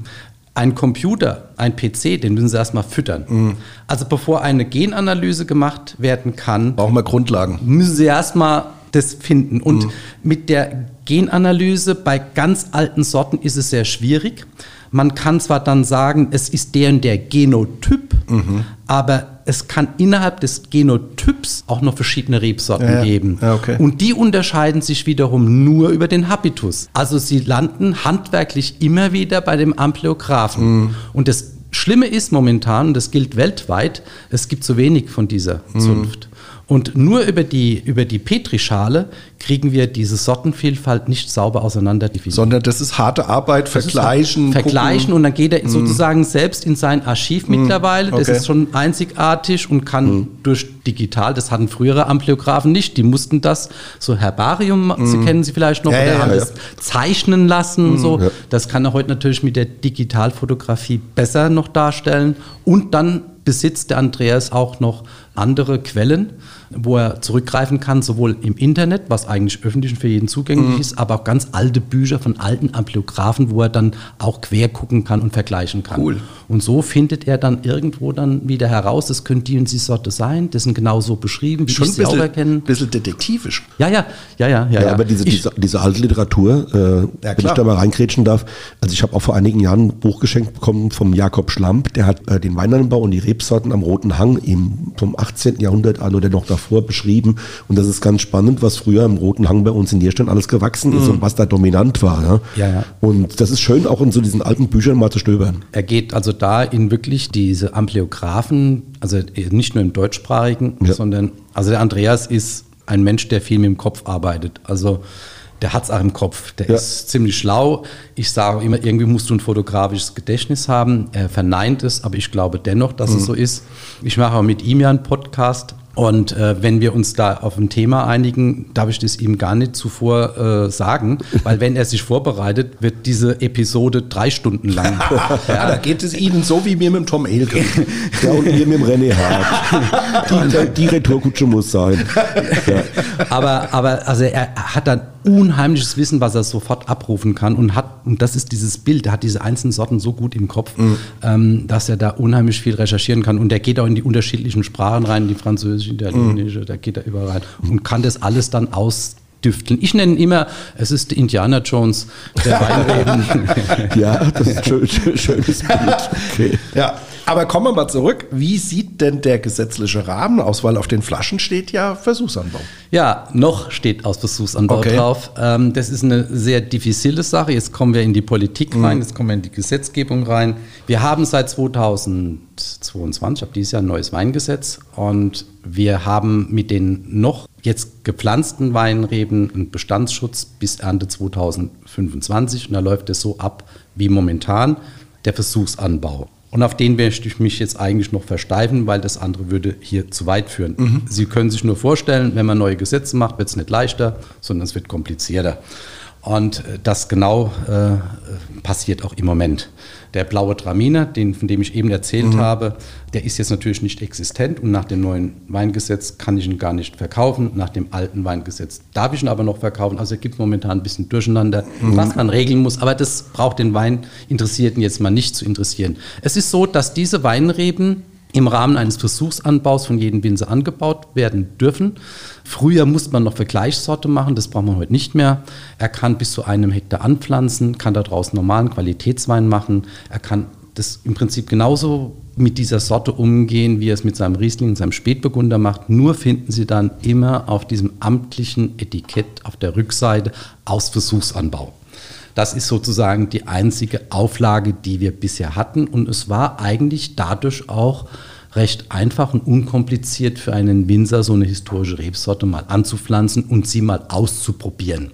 Ein Computer, ein PC, den müssen Sie erstmal füttern. Mhm. Also bevor eine Genanalyse gemacht werden kann, brauchen wir Grundlagen. Müssen Sie erstmal das finden. Und mhm. mit der Genanalyse bei ganz alten Sorten ist es sehr schwierig. Man kann zwar dann sagen, es ist der und der Genotyp, mhm. aber es kann innerhalb des Genotyps auch noch verschiedene Rebsorten ja, geben. Ja, okay. Und die unterscheiden sich wiederum nur über den Habitus. Also sie landen handwerklich immer wieder bei dem Ampleographen. Mhm. Und das Schlimme ist momentan, und das gilt weltweit, es gibt zu wenig von dieser Mhm. Und nur über die, über die Petrischale kriegen wir diese Sortenvielfalt nicht sauber auseinander. Sondern das ist harte Arbeit, vergleichen. Vergleichen gucken. und dann geht er sozusagen selbst in sein Archiv mittlerweile. Das okay. ist schon einzigartig und kann durch digital, das hatten frühere Ampliographen nicht, die mussten das so Herbarium, Sie kennen sie vielleicht noch, Ja, oder ja, haben ja. das zeichnen lassen und so. Das kann er heute natürlich mit der Digitalfotografie besser noch darstellen. Und dann besitzt der Andreas auch noch andere Quellen, wo er zurückgreifen kann, sowohl im Internet, was eigentlich öffentlich und für jeden zugänglich Mhm. ist, aber auch ganz alte Bücher von alten Ampliographen, wo er dann auch quer gucken kann und vergleichen kann. Cool. Und so findet er dann irgendwo dann wieder heraus, das könnte die und die Sorte sein, das sind genau so beschrieben, wie Schon ich ein sie auch bisschen, erkennen. bisschen detektivisch. Ja, ja, ja, ja, ja. Ja, aber diese, diese, diese alte Literatur, äh, Ja, wenn ich da mal reingrätschen darf, also ich habe auch vor einigen Jahren ein Buch geschenkt bekommen vom Jakob Schlamp, der hat äh, den Weinanbau und die Rebsorten am Roten Hang im, vom 18. Jahrhundert an oder noch davor beschrieben und das ist ganz spannend, was früher im Roten Hang bei uns in Nierstein alles gewachsen ist und was da dominant war. Ja? Mhm. Ja, ja. Und das ist schön, auch in so diesen alten Büchern mal zu stöbern. Er geht also da in wirklich diese Ampliographen, also nicht nur im deutschsprachigen, Ja. sondern, also der Andreas ist ein Mensch, der viel mit dem Kopf arbeitet. Also der hat es auch im Kopf. Der Ja. ist ziemlich schlau. Ich sage immer, irgendwie musst du ein fotografisches Gedächtnis haben. Er verneint es, aber ich glaube dennoch, dass Mhm. es so ist. Ich mache auch mit ihm ja einen Podcast. Und äh, wenn wir uns da auf ein Thema einigen, darf ich das ihm gar nicht zuvor äh, sagen, weil wenn er sich vorbereitet, wird diese Episode drei Stunden lang. Ja, da geht es Ihnen so wie mir mit dem Tom Elke. Ja, und mir mit dem René Hart. Die, die Retourkutsche muss sein. Ja. aber, aber also er hat dann unheimliches Wissen, was er sofort abrufen kann und hat, und das ist dieses Bild, er hat diese einzelnen Sorten so gut im Kopf, ähm, dass er da unheimlich viel recherchieren kann und er geht auch in die unterschiedlichen Sprachen rein, die französische, italienische, da geht er überall rein und kann das alles dann ausdüfteln. Ich nenne ihn immer, es ist der Indiana Jones der Weinreben. ja, das ist ein schön, schön, schönes Bild. Okay. Ja, aber kommen wir mal zurück. Wie sieht denn der gesetzliche Rahmen aus? Weil auf den Flaschen steht ja Versuchsanbau. Ja, noch steht aus Versuchsanbau Okay. drauf. Ähm, das ist eine sehr diffizile Sache. Jetzt kommen wir in die Politik rein, jetzt kommen wir in die Gesetzgebung rein. Wir haben seit 2022, ab dieses Jahr ein neues Weingesetz und wir haben mit den noch jetzt gepflanzten Weinreben einen Bestandsschutz bis Ernte 2025 und da läuft es so ab wie momentan der Versuchsanbau. Und auf den möchte ich mich jetzt eigentlich noch versteifen, weil das andere würde hier zu weit führen. Sie können sich nur vorstellen, wenn man neue Gesetze macht, wird es nicht leichter, sondern es wird komplizierter. Und äh, das genau äh, passiert auch im Moment. Der blaue Traminer, den, von dem ich eben erzählt habe, der ist jetzt natürlich nicht existent und nach dem neuen Weingesetz kann ich ihn gar nicht verkaufen. Nach dem alten Weingesetz darf ich ihn aber noch verkaufen. Also es gibt momentan ein bisschen Durcheinander, was man regeln muss. Aber das braucht den Weininteressierten jetzt mal nicht zu interessieren. Es ist so, dass diese Weinreben im Rahmen eines Versuchsanbaus von jedem Winzer angebaut werden dürfen. Früher musste man noch Vergleichssorte machen, das braucht man heute nicht mehr. Er kann bis zu einem Hektar anpflanzen, kann daraus normalen Qualitätswein machen. Er kann das im Prinzip genauso mit dieser Sorte umgehen, wie er es mit seinem Riesling und seinem Spätburgunder macht. Nur finden Sie dann immer auf diesem amtlichen Etikett auf der Rückseite aus Versuchsanbau. Das ist sozusagen die einzige Auflage, die wir bisher hatten. Und es war eigentlich dadurch auch recht einfach und unkompliziert für einen Winzer, so eine historische Rebsorte mal anzupflanzen und sie mal auszuprobieren.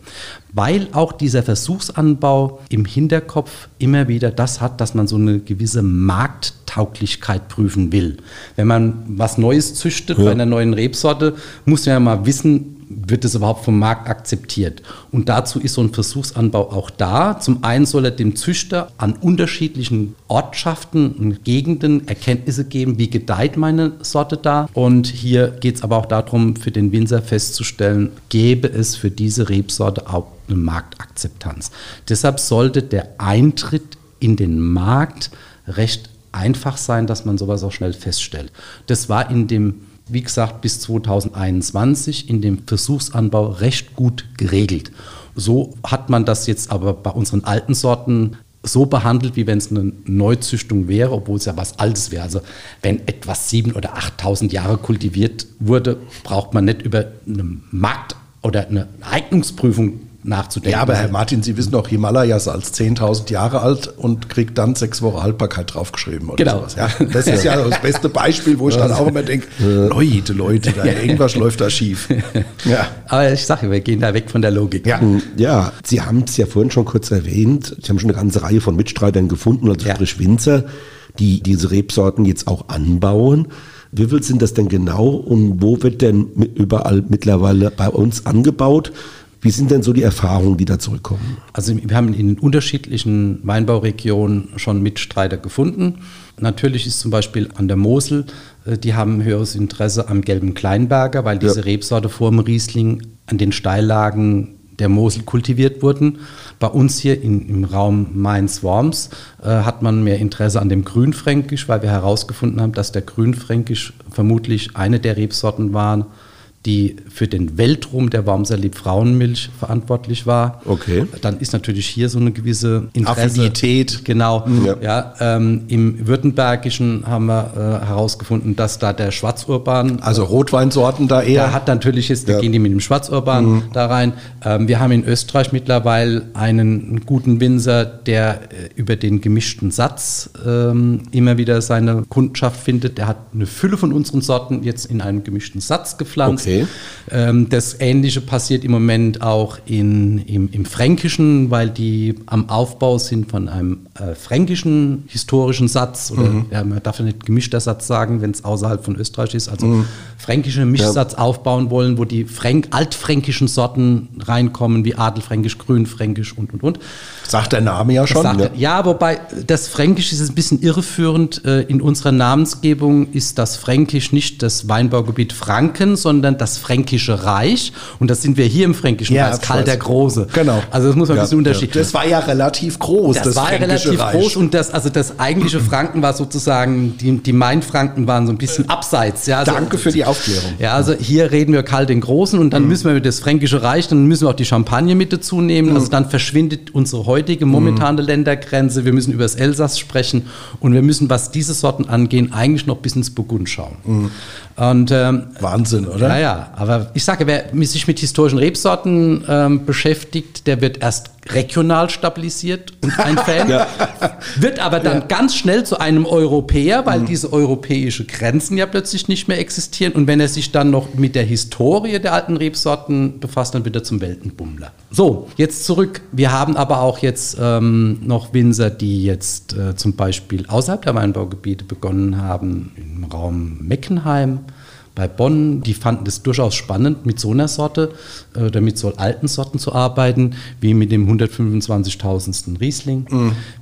Weil auch dieser Versuchsanbau im Hinterkopf immer wieder das hat, dass man so eine gewisse Markttauglichkeit prüfen will. Wenn man was Neues züchtet bei einer neuen Rebsorte, muss man ja mal wissen, wird es überhaupt vom Markt akzeptiert? Und dazu ist so ein Versuchsanbau auch da. Zum einen soll er dem Züchter an unterschiedlichen Ortschaften und Gegenden Erkenntnisse geben, wie gedeiht meine Sorte da. Und hier geht es aber auch darum, für den Winzer festzustellen, gäbe es für diese Rebsorte auch eine Marktakzeptanz. Deshalb sollte der Eintritt in den Markt recht einfach sein, dass man sowas auch schnell feststellt. Das war in dem wie gesagt, bis 2021 in dem Versuchsanbau recht gut geregelt. So hat man das jetzt aber bei unseren alten Sorten so behandelt, wie wenn es eine Neuzüchtung wäre, obwohl es ja was Altes wäre. Also wenn etwas 7.000 oder 8.000 Jahre kultiviert wurde, braucht man nicht über eine Markt- oder eine Eignungsprüfung nachzudenken. Ja, aber Herr Martin, Sie wissen doch, Himalayas als 10.000 Jahre alt und kriegt dann sechs Wochen Haltbarkeit draufgeschrieben oder Genau. sowas. Ja, das ist ja das beste Beispiel, wo ich dann auch immer denke, Leute, Leute, da irgendwas läuft da schief. Ja. Aber ich sage, wir gehen da weg von der Logik. Ja. Ja, Sie haben es ja vorhin schon kurz erwähnt. Sie haben schon eine ganze Reihe von Mitstreitern gefunden, also Ja. sprich Winzer, die diese Rebsorten jetzt auch anbauen. Wie viel sind das denn genau und wo wird denn überall mittlerweile bei uns angebaut? Wie sind denn so die Erfahrungen, die da zurückkommen? Also wir haben in unterschiedlichen Weinbauregionen schon Mitstreiter gefunden. Natürlich ist zum Beispiel an der Mosel, äh, die haben ein höheres Interesse am gelben Kleinberger, weil diese Rebsorte vor dem Riesling an den Steillagen der Mosel kultiviert wurden. Bei uns hier in, im Raum Mainz-Worms äh, hat man mehr Interesse an dem Grünfränkisch, weil wir herausgefunden haben, dass der Grünfränkisch vermutlich eine der Rebsorten war, die für den Weltruhm der Wormser Liebfrauenmilch verantwortlich war. Okay. Dann ist natürlich hier so eine gewisse Interesse. Affinität. Genau. Ja. Ja. ähm, Im Württembergischen haben wir äh, herausgefunden, dass da der Schwarzurban Also Rotweinsorten da der eher. hat natürlich jetzt, da Ja. gehen die mit dem Schwarzurban Mhm. da rein. Ähm, wir haben in Österreich mittlerweile einen guten Winzer, der äh, über den gemischten Satz ähm, immer wieder seine Kundschaft findet. Der hat eine Fülle von unseren Sorten jetzt in einem gemischten Satz gepflanzt. Okay. Ähm, das Ähnliche passiert im Moment auch in, im, im Fränkischen, weil die am Aufbau sind von einem äh, fränkischen historischen Satz. Oder Mhm. ja, man darf ja nicht gemischter Satz sagen, wenn es außerhalb von Österreich ist. Also Mhm. fränkische Mischsatz aufbauen wollen, wo die Fränk altfränkischen Sorten reinkommen, wie Adelfränkisch, Grünfränkisch und und und. Sagt der Name ja schon. Sagt, ja. wobei das Fränkisch ist ein bisschen irreführend. Äh, In unserer Namensgebung ist das Fränkisch nicht das Weinbaugebiet Franken, sondern das Fränkische Reich. Und das sind wir hier im Fränkischen Ja, Reich, ich Karl der Große. Genau. Also das muss man ein bisschen unterschieden. Das war ja relativ groß, Das, das, war Fränkische relativ Reich. groß und das, also das eigentliche Franken war sozusagen, die, die Mainfranken waren so ein bisschen abseits. Ja, also, Danke für die Aufklärung. ja, also hier reden wir Karl den Großen und dann müssen wir mit das Fränkische Reich, dann müssen wir auch die Champagne mit dazu nehmen. Also dann verschwindet unsere heutige momentane Ländergrenze. Wir müssen über das Elsass sprechen und wir müssen, was diese Sorten angehen, eigentlich noch bis ins Burgund schauen. Und ähm, Wahnsinn, oder? ja, ja, aber ich sage, wer sich mit historischen Rebsorten ähm, beschäftigt, der wird erst regional stabilisiert und ein Fan, wird aber dann ganz schnell zu einem Europäer, weil diese europäische Grenzen ja plötzlich nicht mehr existieren. Und wenn er sich dann noch mit der Historie der alten Rebsorten befasst, dann wird er zum Weltenbummler. So, jetzt zurück. Wir haben aber auch jetzt ähm, noch Winzer, die jetzt äh, zum Beispiel außerhalb der Weinbaugebiete begonnen haben, im Raum Meckenheim, bei Bonn, die fanden es durchaus spannend, mit so einer Sorte äh, oder mit so alten Sorten zu arbeiten, wie mit dem 125.000. Riesling.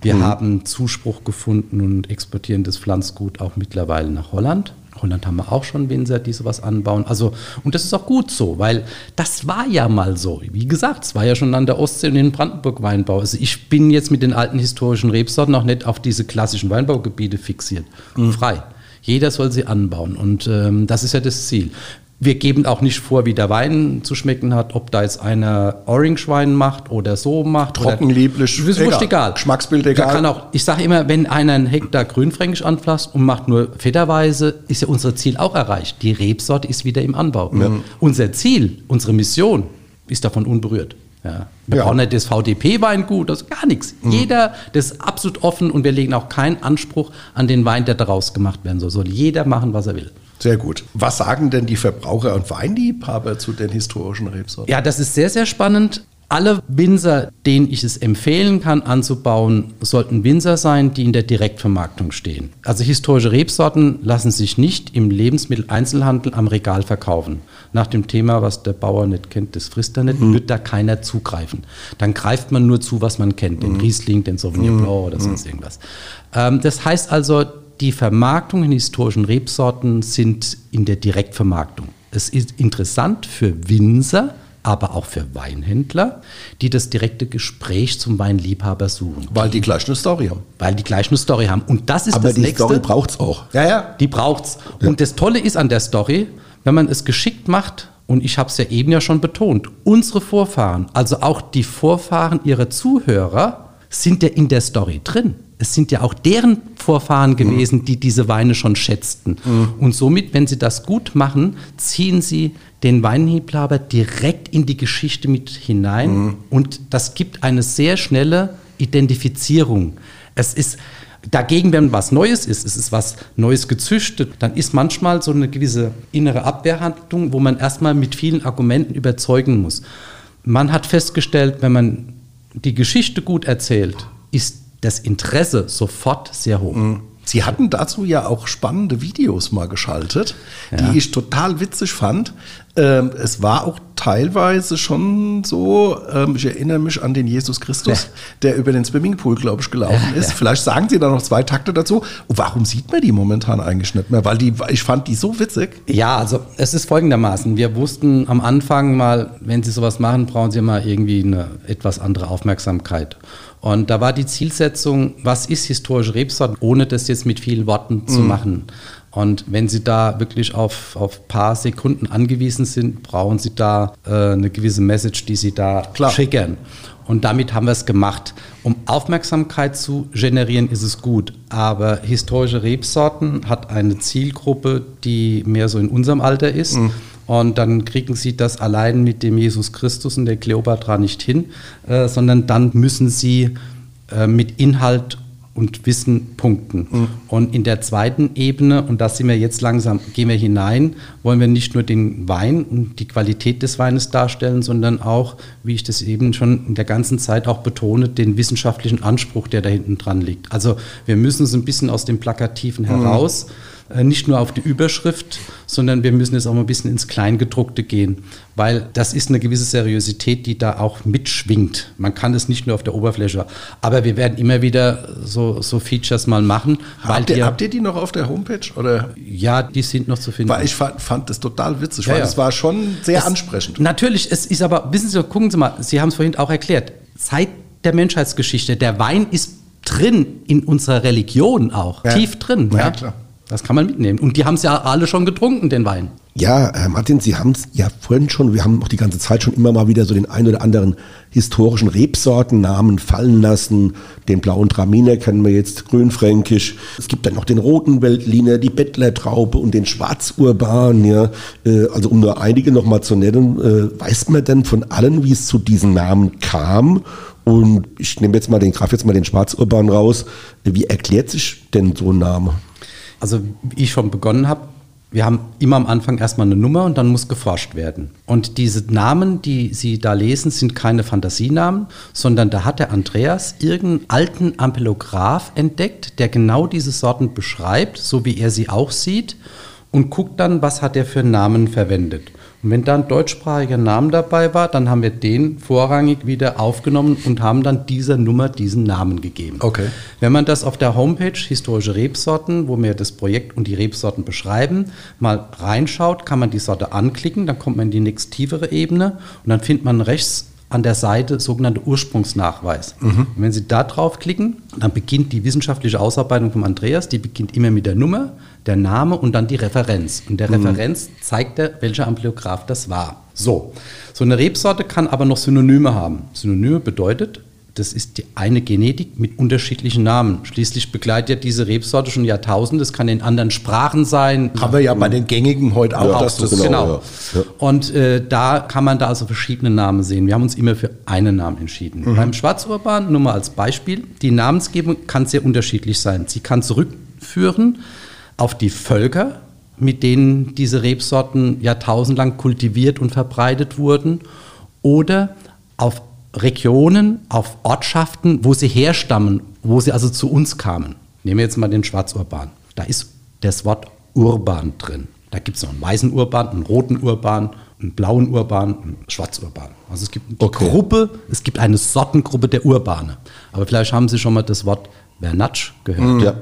Wir haben Zuspruch gefunden und exportieren das Pflanzgut auch mittlerweile nach Holland. Holland haben wir auch schon Winzer, die sowas anbauen. Also, und das ist auch gut so, weil das war ja mal so. Wie gesagt, es war ja schon an der Ostsee und in Brandenburg Weinbau. Also ich bin jetzt mit den alten historischen Rebsorten auch nicht auf diese klassischen Weinbaugebiete fixiert. Frei. Jeder soll sie anbauen und ähm, das ist ja das Ziel. Wir geben auch nicht vor, wie der Wein zu schmecken hat, ob da jetzt einer Orange Wein macht oder so macht. Trocken, oder, lieblich, ist egal. wurscht egal. Geschmacksbild Da egal. Kann auch, ich sage immer, wenn einer einen Hektar Grünfränkisch anpflanzt und macht nur fetterweise, ist ja unser Ziel auch erreicht. Die Rebsorte ist wieder im Anbau. Unser Ziel, unsere Mission ist davon unberührt. Ja. Wir Ja. brauchen nicht das VDP-Weingut, das ist gar nichts. Jeder, das ist absolut offen und wir legen auch keinen Anspruch an den Wein, der daraus gemacht werden soll. Soll jeder machen, was er will. Sehr gut. Was sagen denn die Verbraucher und Weinliebhaber zu den historischen Rebsorten? Ja, das ist sehr, sehr spannend. Alle Winzer, denen ich es empfehlen kann anzubauen, sollten Winzer sein, die in der Direktvermarktung stehen. Also historische Rebsorten lassen sich nicht im Lebensmitteleinzelhandel am Regal verkaufen. Nach dem Thema, was der Bauer nicht kennt, das frisst er nicht, wird da keiner zugreifen. Dann greift man nur zu, was man kennt, den Riesling, den Sauvignon Blanc oder sonst irgendwas. Ähm, das heißt also, die Vermarktung in historischen Rebsorten sind in der Direktvermarktung. Es ist interessant für Winzer, aber auch für Weinhändler, die das direkte Gespräch zum Weinliebhaber suchen, Weil die gleich eine Story haben. weil die gleich eine Story haben. Und das ist Aber das die Nächste. Story braucht es auch. Ja, ja. Die braucht's. Und das Tolle ist an der Story, wenn man es geschickt macht, und ich habe es ja eben ja schon betont, unsere Vorfahren, also auch die Vorfahren ihrer Zuhörer, sind ja in der Story drin. es sind ja auch deren Vorfahren gewesen, die diese Weine schon schätzten. Und somit, wenn sie das gut machen, ziehen sie den Weinliebhaber direkt in die Geschichte mit hinein. Und das gibt eine sehr schnelle Identifizierung. Es ist dagegen, wenn was Neues ist, es ist was Neues gezüchtet, dann ist manchmal so eine gewisse innere Abwehrhandlung, wo man erstmal mit vielen Argumenten überzeugen muss. Man hat festgestellt, wenn man die Geschichte gut erzählt, ist das Interesse sofort sehr hoch. Sie hatten dazu ja auch spannende Videos mal geschaltet, Ja. die ich total witzig fand. Ähm, es war auch teilweise schon so, ähm, ich erinnere mich an den Jesus Christus, der über den Swimmingpool, glaube ich, gelaufen ist. Vielleicht sagen Sie da noch zwei Takte dazu. Und warum sieht man die momentan eigentlich nicht mehr? Weil die, ich fand die so witzig. Ja, also es ist folgendermaßen. Wir wussten am Anfang mal, wenn Sie sowas machen, brauchen Sie mal irgendwie eine etwas andere Aufmerksamkeit. Und da war die Zielsetzung, was ist historische Rebsorten, ohne das jetzt mit vielen Worten zu machen. Und wenn Sie da wirklich auf ein paar Sekunden angewiesen sind, brauchen Sie da äh, eine gewisse Message, die Sie da Klar. triggern. Und damit haben wir es gemacht. Um Aufmerksamkeit zu generieren, ist es gut. Aber historische Rebsorten hat eine Zielgruppe, die mehr so in unserem Alter ist. Und dann kriegen sie das allein mit dem Jesus Christus und der Kleopatra nicht hin, äh, sondern dann müssen sie äh, mit Inhalt und Wissen punkten. Und in der zweiten Ebene, und da sind wir jetzt langsam, gehen wir hinein, wollen wir nicht nur den Wein und die Qualität des Weines darstellen, sondern auch, wie ich das eben schon in der ganzen Zeit auch betone, den wissenschaftlichen Anspruch, der da hinten dran liegt. Also wir müssen so ein bisschen aus dem Plakativen heraus, äh, nicht nur auf die Überschrift, sondern wir müssen jetzt auch mal ein bisschen ins Kleingedruckte gehen, weil das ist eine gewisse Seriosität, die da auch mitschwingt. Man kann es nicht nur auf der Oberfläche, aber wir werden immer wieder so, so Features mal machen, weil Habt ihr, habt ihr die noch auf der Homepage? Oder? ja, die sind noch zu finden. Weil ich fand, fand das total witzig, Ja, weil ja. es war schon sehr Es- ansprechend. Natürlich, es ist aber, wissen Sie, gucken Sie mal, Sie haben es vorhin auch erklärt, seit der Menschheitsgeschichte, der Wein ist drin in unserer Religion auch, Ja. tief drin. Ja, klar. Das kann man mitnehmen. Und die haben es ja alle schon getrunken, den Wein. Ja, Herr Martin, Sie haben es ja vorhin schon, wir haben auch die ganze Zeit schon immer mal wieder so den ein oder anderen historischen Rebsortennamen fallen lassen. Den blauen Traminer kennen wir jetzt, grünfränkisch. Es gibt dann noch den roten Weltliner, die Bettlertraube und den Schwarzurban. Ja. Äh, Also um nur einige noch mal zu nennen, äh, weiß man denn von allen, wie es zu diesen Namen kam? Und ich nehme jetzt mal den, greife jetzt mal den Schwarzurban raus. Wie erklärt sich denn so ein Name? Also wie ich schon begonnen habe, wir haben immer am Anfang erstmal eine Nummer und dann muss geforscht werden. Und diese Namen, die Sie da lesen, sind keine Fantasienamen, sondern da hat der Andreas irgendeinen alten Ampelograph entdeckt, der genau diese Sorten beschreibt, so wie er sie auch sieht, und guckt dann, was hat er für Namen verwendet. Und wenn da ein deutschsprachiger Name dabei war, dann haben wir den vorrangig wieder aufgenommen und haben dann dieser Nummer diesen Namen gegeben. Okay. Wenn man das auf der Homepage historische Rebsorten, wo wir das Projekt und die Rebsorten beschreiben, mal reinschaut, kann man die Sorte anklicken, dann kommt man in die nächst tiefere Ebene und dann findet man rechts an der Seite sogenannte Ursprungsnachweis. Und wenn Sie da draufklicken, dann beginnt die wissenschaftliche Ausarbeitung von Andreas, die beginnt immer mit der Nummer, der Name und dann die Referenz. Und der Referenz zeigt er, welcher Ampleograph das war. So, so eine Rebsorte kann aber noch Synonyme haben. Synonyme bedeutet, das ist die eine Genetik mit unterschiedlichen Namen. Schließlich begleitet ja diese Rebsorte schon Jahrtausende. Es kann in anderen Sprachen sein. Haben wir ja bei den gängigen heute auch. Ja, das das genau, genau. ja. Und äh, da kann man da also verschiedene Namen sehen. Wir haben uns immer für einen Namen entschieden. Beim Schwarzurban, nur mal als Beispiel, die Namensgebung kann sehr unterschiedlich sein. Sie kann zurückführen auf die Völker, mit denen diese Rebsorten jahrtausendlang kultiviert und verbreitet wurden, oder auf Regionen, auf Ortschaften, wo sie herstammen, wo sie also zu uns kamen. Nehmen wir jetzt mal den Schwarzurban. Da ist das Wort Urban drin. Da gibt es noch einen weißen Urban, einen roten Urban, einen blauen Urban, einen Schwarzurban. Also es gibt eine Okay. Gruppe, es gibt eine Sortengruppe der Urbane. Aber vielleicht haben Sie schon mal das Wort Vernatsch gehört. Ja.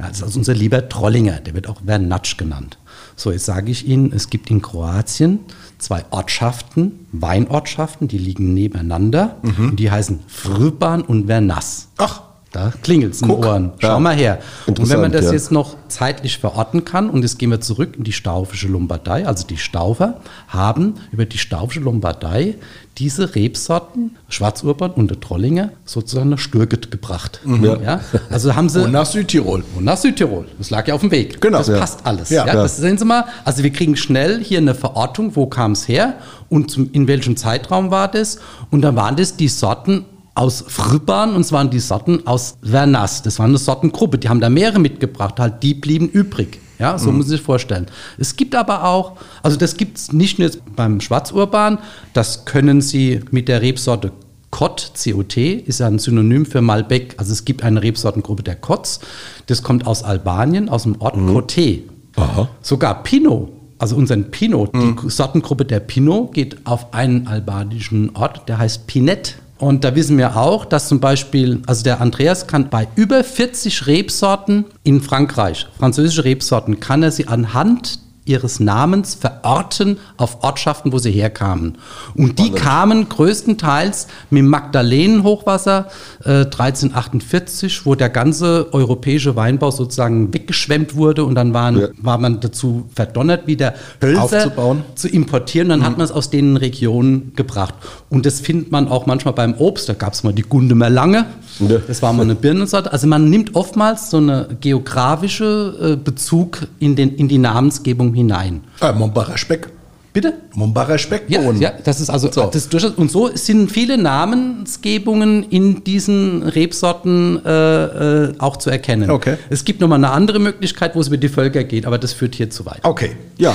Ja, das ist also unser lieber Trollinger, der wird auch Vernatsch genannt. So, jetzt sage ich Ihnen, es gibt in Kroatien zwei Ortschaften, Weinortschaften, die liegen nebeneinander und die heißen Vrban und Vernas. Ach, Da klingelt es in den Ohren. Schau ja. mal her. Und wenn man das ja. jetzt noch zeitlich verorten kann, und jetzt gehen wir zurück in die staufische Lombardei, also die Staufer haben über die staufische Lombardei diese Rebsorten, Schwarzurban und der Trollinger, sozusagen nach Stürget gebracht. Ja. Also haben sie Und nach Südtirol. und nach Südtirol. Das lag ja auf dem Weg. Genau. Das passt alles. Ja. Das sehen Sie mal. Also wir kriegen schnell hier eine Verortung, wo kam es her und in welchem Zeitraum war das. Und dann waren das die Sorten aus Früppern und es waren die Sorten aus Vernas. Das war eine Sortengruppe. Die haben da mehrere mitgebracht. Halt, die blieben übrig. Ja, so muss man sich vorstellen. Es gibt aber auch, also das gibt es nicht nur beim Schwarzurban, das können Sie mit der Rebsorte Cot, COT, ist ja ein Synonym für Malbec. Also es gibt eine Rebsortengruppe der Cots. Das kommt aus Albanien, aus dem Ort Coté. Sogar Pinot, also unseren Pinot, die Sortengruppe der Pinot geht auf einen albanischen Ort, der heißt Pinet. Und da wissen wir auch, dass zum Beispiel, also der Andreas kann bei über 40 Rebsorten in Frankreich, französische Rebsorten, kann er sie anhand ihres Namens verorten auf Ortschaften, wo sie herkamen. Und die kamen größtenteils mit Magdalenenhochwasser äh, 1348, wo der ganze europäische Weinbau sozusagen weggeschwemmt wurde und dann waren, Ja. war man dazu verdonnert, wieder Hölzer Aufzubauen. zu importieren. Dann hat man es aus den Regionen gebracht. Und das findet man auch manchmal beim Obst. Da gab es mal die Gundemer Lange. Ja. Das war mal eine Birnensorte. Also man nimmt oftmals so eine geografische äh, Bezug in, den, in die Namensgebung hinein. Äh, Mombacher Speck. Bitte? Mombacher Ja, Speckbohnen. ja, das ist also So. das durchaus, und so sind viele Namensgebungen in diesen Rebsorten äh, äh, auch zu erkennen. Okay. Es gibt nochmal eine andere Möglichkeit, wo es über die Völker geht, aber das führt hier zu weit. Okay. Ja.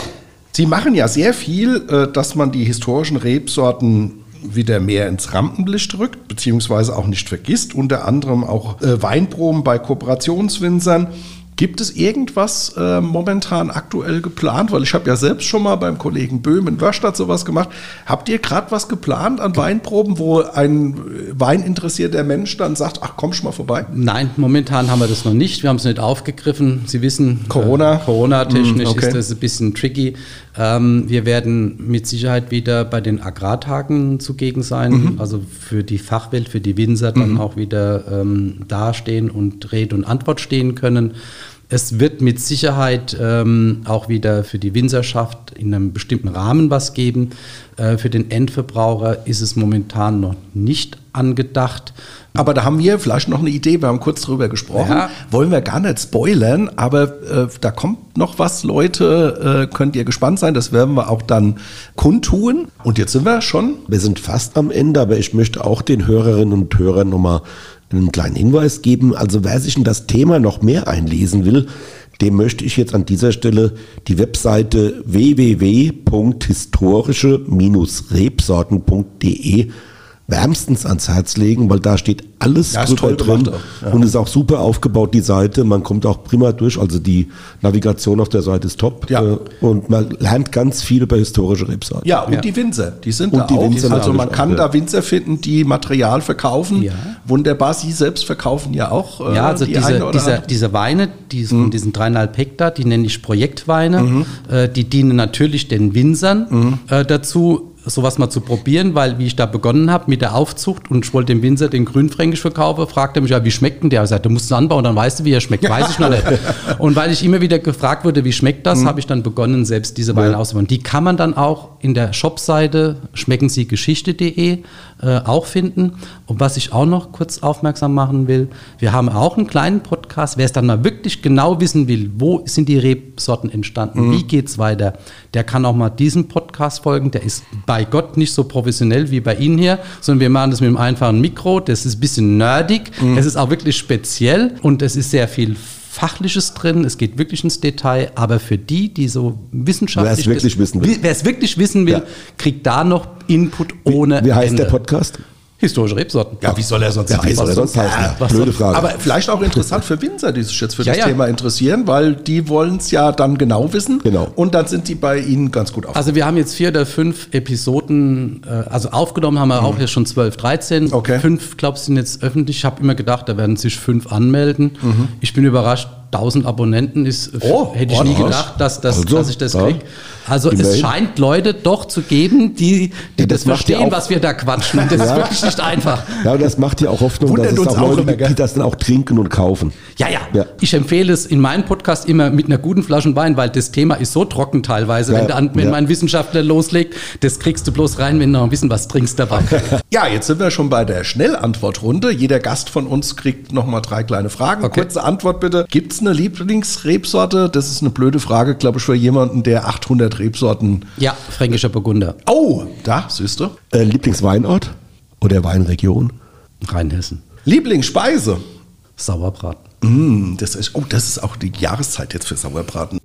Sie machen ja sehr viel, äh, dass man die historischen Rebsorten wieder mehr ins Rampenlicht rückt, beziehungsweise auch nicht vergisst. Unter anderem auch äh, Weinproben bei Kooperationswinzern. Gibt es irgendwas äh, momentan aktuell geplant? Weil ich habe ja selbst schon mal beim Kollegen Böhm in Wörstadt sowas gemacht. Habt ihr gerade was geplant an Weinproben, wo ein äh, weininteressierter Mensch dann sagt, ach komm schon mal vorbei? Nein, momentan haben wir das noch nicht. Wir haben es nicht aufgegriffen. Sie wissen, Corona? Äh, Corona-technisch Mm, okay. ist das ein bisschen tricky. Ähm, wir werden mit Sicherheit wieder bei den Agrartagen zugegen sein. Mhm. Also für die Fachwelt, für die Winzer dann auch wieder ähm, dastehen und Rede und Antwort stehen können. Es wird mit Sicherheit ähm, auch wieder für die Winzerschaft in einem bestimmten Rahmen was geben. Äh, für den Endverbraucher ist es momentan noch nicht angedacht. Aber da haben wir vielleicht noch eine Idee, wir haben kurz drüber gesprochen. Ja. Wollen wir gar nicht spoilern, aber äh, da kommt noch was, Leute, äh, könnt ihr gespannt sein, das werden wir auch dann kundtun. Und jetzt sind wir schon. Wir sind fast am Ende, aber ich möchte auch den Hörerinnen und Hörern nochmal einen kleinen Hinweis geben. Also wer sich in das Thema noch mehr einlesen will, dem möchte ich jetzt an dieser Stelle die Webseite www.historische-rebsorten.de wärmstens ans Herz legen, weil da steht alles Ja, drüber toll drin ja. und ist auch super aufgebaut, die Seite. Man kommt auch prima durch, also die Navigation auf der Seite ist top Ja. äh, und man lernt ganz viel über historische Rebsorten. Ja, und Ja. die Winzer, die sind Und da die auch. Winzer also man kann auch, ja. da Winzer finden, die Material verkaufen. Ja. Wunderbar, Sie selbst verkaufen ja auch. äh, Ja, also die eine diese, oder diese, diese Weine, die von diesen dreieinhalb Hektar, die nenne ich Projektweine. Äh, die dienen natürlich den Winzern äh, dazu, sowas mal zu probieren, weil wie ich da begonnen habe mit der Aufzucht und ich wollte dem Winzer den Grünfränkisch verkaufen, fragte er mich, ja, wie schmeckt denn der? Ich sagte, du musst ihn anbauen, dann weißt du, wie er schmeckt. Weiß ich noch nicht. Und weil ich immer wieder gefragt wurde, wie schmeckt das, habe ich dann begonnen, selbst diese Weine auszubauen. Die kann man dann auch in der Shopseite schmeckensiegeschichte.de äh, auch finden. Und was ich auch noch kurz aufmerksam machen will, wir haben auch einen kleinen Podcast, wer es dann mal wirklich genau wissen will, wo sind die Rebsorten entstanden, wie geht's weiter, der kann auch mal diesem Podcast folgen. Der ist bei Gott nicht so professionell wie bei Ihnen hier, sondern wir machen das mit einem einfachen Mikro. Das ist ein bisschen nerdig, es ist auch wirklich speziell und es ist sehr viel Fachliches drin, es geht wirklich ins Detail, aber für die, die so wissenschaftlich... Wer es wirklich wissen will. Wer es wirklich wissen will, Ja. kriegt da noch Input ohne Wie heißt Ende. der Podcast? Historische Rebsorten. ja, wie soll er sonst Ja, wie soll er sonst heißen? was Blöde Frage. Aber vielleicht auch interessant für Winzer, die sich jetzt für Ja, das ja. Thema interessieren, weil die wollen es ja dann genau wissen. Genau. Und dann sind die bei Ihnen ganz gut auf. Also wir haben jetzt vier oder fünf Episoden, äh, also aufgenommen haben wir auch jetzt schon 12, 13. Mhm. Okay. Fünf, glaube ich, sind jetzt öffentlich. Ich habe immer gedacht, da werden sich fünf anmelden. Ich bin überrascht, 1000 Abonnenten ist, Mhm. Oh, hätte ich nie ordentlich. gedacht, dass, dass, Also, dass ich das ja. kriege. Also es Immerhin. scheint Leute doch zu geben, die, die Ja, das, das ja verstehen, auch- was wir da quatschen. Und das ist wirklich nicht einfach. Ja, und das macht ja auch Hoffnung, Wundert dass es uns auch auch Leute gibt, die das dann auch trinken und kaufen. Ja, ja, Ja. Ich empfehle es in meinem Podcast immer mit einer guten Flasche Wein, weil das Thema ist so trocken teilweise, Ja, wenn, der, wenn ja. mein Wissenschaftler loslegt, das kriegst du bloß rein, wenn du noch ein bisschen was trinkst dabei. Ja, jetzt sind wir schon bei der Schnellantwortrunde. Jeder Gast von uns kriegt nochmal drei kleine Fragen. Okay. Kurze Antwort bitte. Gibt es eine Lieblingsrebsorte? Das ist eine blöde Frage, glaube ich, für jemanden, der 800 Rebsorten... ja, fränkischer Burgunder, Oh, da, siehst du. Äh, Lieblingsweinort oder Weinregion? Rheinhessen, Lieblingsspeise? Sauerbraten. Mm, das ist, oh, das ist auch die Jahreszeit jetzt für Sauerbraten.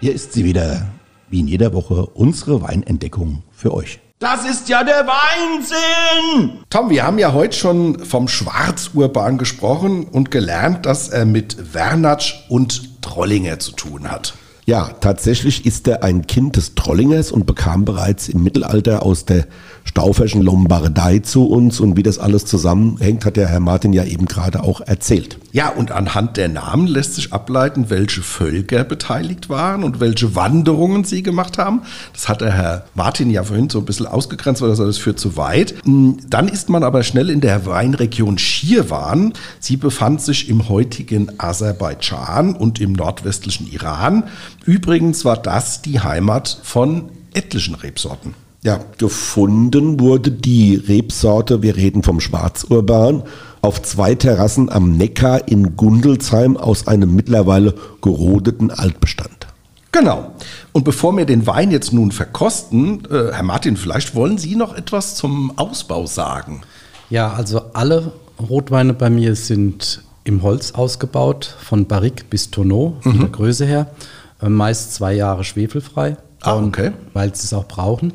Hier ist sie wieder, wie in jeder Woche, unsere Weinentdeckung für euch. Das ist ja der Weinsinn! Tom, wir haben ja heute schon vom Schwarzurban gesprochen und gelernt, dass er mit Wernatsch und Trollinger zu tun hat. Ja, tatsächlich ist er ein Kind des Trollingers und bekam bereits im Mittelalter aus der Stauferschen Lombardei zu uns. Und wie das alles zusammenhängt, hat der Herr Martin ja eben gerade auch erzählt. Ja, und anhand der Namen lässt sich ableiten, welche Völker beteiligt waren und welche Wanderungen sie gemacht haben. Das hat der Herr Martin ja vorhin so ein bisschen ausgegrenzt, weil er sagt, das führt zu weit. Mm, Dann ist man aber schnell in der Weinregion Schirwan. Sie befand sich im heutigen Aserbaidschan und im nordwestlichen Iran. Übrigens war das die Heimat von etlichen Rebsorten. Ja, gefunden wurde die Rebsorte, wir reden vom Schwarzurban, auf zwei Terrassen am Neckar in Gundelsheim aus einem mittlerweile gerodeten Altbestand. Genau. Und bevor wir den Wein jetzt nun verkosten, äh, Herr Martin, vielleicht wollen Sie noch etwas zum Ausbau sagen. Ja, also alle Rotweine bei mir sind im Holz ausgebaut, von Barrique bis Tonneau, von der Größe her. Äh, Meist zwei Jahre schwefelfrei, Ah, okay. weil sie es auch brauchen.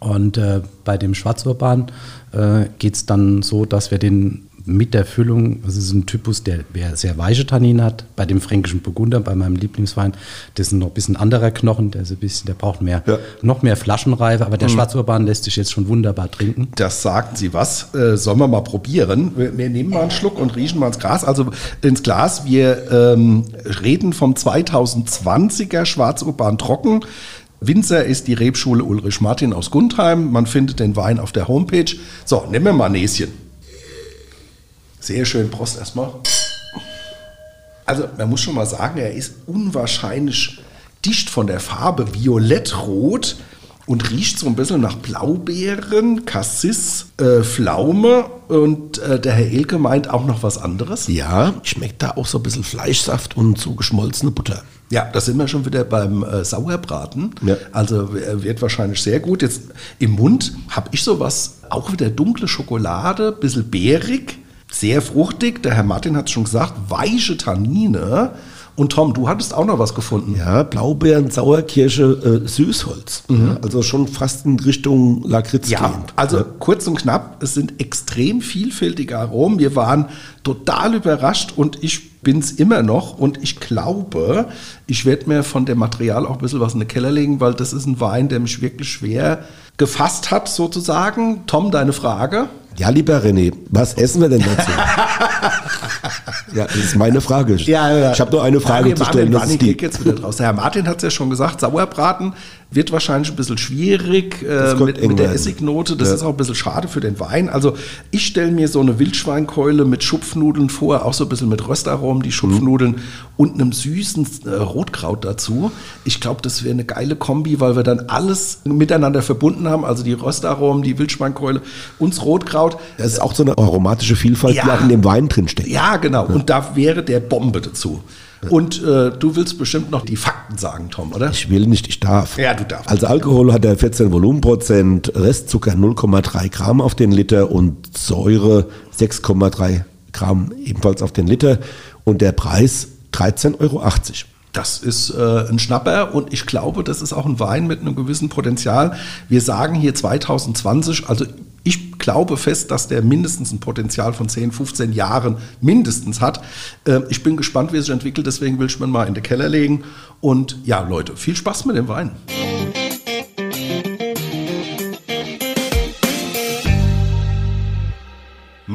Und äh, bei dem Schwarzurban äh, geht es dann so, dass wir den mit der Füllung, das ist ein Typus, der, der sehr weiche Tannine hat, bei dem fränkischen Burgunder, bei meinem Lieblingswein, das ist noch ein bisschen anderer Knochen, der, ist ein bisschen, der braucht mehr, Ja. noch mehr Flaschenreife, aber der Schwarzurban lässt sich jetzt schon wunderbar trinken. Das sagten Sie was. Äh, sollen wir mal probieren? Wir, wir nehmen mal einen Schluck und riechen mal ins Glas. Also ins Glas. Wir ähm, reden vom 2020er Schwarzurban Trocken. Winzer ist die Rebschule Ulrich Martin aus Gundheim. Man findet den Wein auf der Homepage. So, nehmen wir mal ein Näschen. Sehr schön, Prost erstmal. Also, man muss schon mal sagen, er ist unwahrscheinlich dicht von der Farbe, violettrot und riecht so ein bisschen nach Blaubeeren, Cassis, äh, Pflaume und äh, der Herr Elke meint auch noch was anderes. Ja, schmeckt da auch so ein bisschen Fleischsaft und so geschmolzene Butter. Ja, da sind wir schon wieder beim äh, Sauerbraten. Ja. Also äh, wird wahrscheinlich sehr gut. Jetzt im Mund habe ich sowas, auch wieder dunkle Schokolade, bisschen beerig, sehr fruchtig. Der Herr Martin hat es schon gesagt, weiche Tannine. Und Tom, du hattest auch noch was gefunden. Ja, Blaubeeren, Sauerkirsche, äh, Süßholz. Ja, also schon fast in Richtung Lakritz Ja, gehend. also kurz und knapp, es sind extrem vielfältige Aromen. Wir waren total überrascht und ich bin es immer noch. Und ich glaube, ich werde mir von dem Material auch ein bisschen was in den Keller legen, weil das ist ein Wein, der mich wirklich schwer gefasst hat, sozusagen. Tom, deine Frage? Ja, lieber René, was essen wir denn dazu? ja, das ist meine Frage. Ich habe nur eine Frage ja, zu stellen. Das ist die. jetzt wieder draus. Der Herr Martin hat es ja schon gesagt, Sauerbraten wird wahrscheinlich ein bisschen schwierig äh, mit, mit der. Essignote. Das Ja. ist auch ein bisschen schade für den Wein. Also ich stelle mir so eine Wildschweinkeule mit Schupfnudeln vor, auch so ein bisschen mit Röstaromen, die Schupfnudeln und einem süßen äh, Rotkraut dazu. Ich glaube, das wäre eine geile Kombi, weil wir dann alles miteinander verbunden haben. Also die Röstaromen, die Wildschweinkeule und das Rotkraut. Das ist auch so eine aromatische Vielfalt, die Ja. auch in dem Wein drin steckt. Ja, genau. Und da wäre der Bombe dazu. Und äh, du willst bestimmt noch die Fakten sagen, Tom, oder? Ich will nicht, ich darf. Ja, du darfst. Als Alkohol hat er 14 Volumenprozent, Restzucker 0,3 Gramm auf den Liter und Säure 6,3 Gramm ebenfalls auf den Liter. Und der Preis 13,80 Euro. Das ist äh, ein Schnapper und ich glaube, das ist auch ein Wein mit einem gewissen Potenzial. Wir sagen hier 2020, also ich glaube fest, dass der mindestens ein Potenzial von 10, 15 Jahren mindestens hat. Äh, ich bin gespannt, wie es sich entwickelt, deswegen will ich mir mal in den Keller legen. Und ja, Leute, viel Spaß mit dem Wein.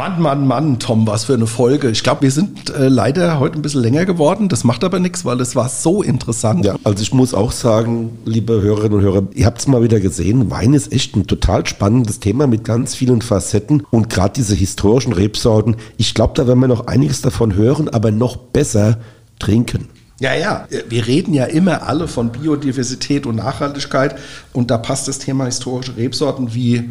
Mann, Mann, Mann, Tom, was für eine Folge. Ich glaube, wir sind äh, leider heute ein bisschen länger geworden. Das macht aber nichts, weil es war so interessant. Ja, also ich muss auch sagen, liebe Hörerinnen und Hörer, ihr habt es mal wieder gesehen, Wein ist echt ein total spannendes Thema mit ganz vielen Facetten und gerade diese historischen Rebsorten, ich glaube, da werden wir noch einiges davon hören, aber noch besser trinken. Ja, ja, wir reden ja immer alle von Biodiversität und Nachhaltigkeit und da passt das Thema historische Rebsorten wie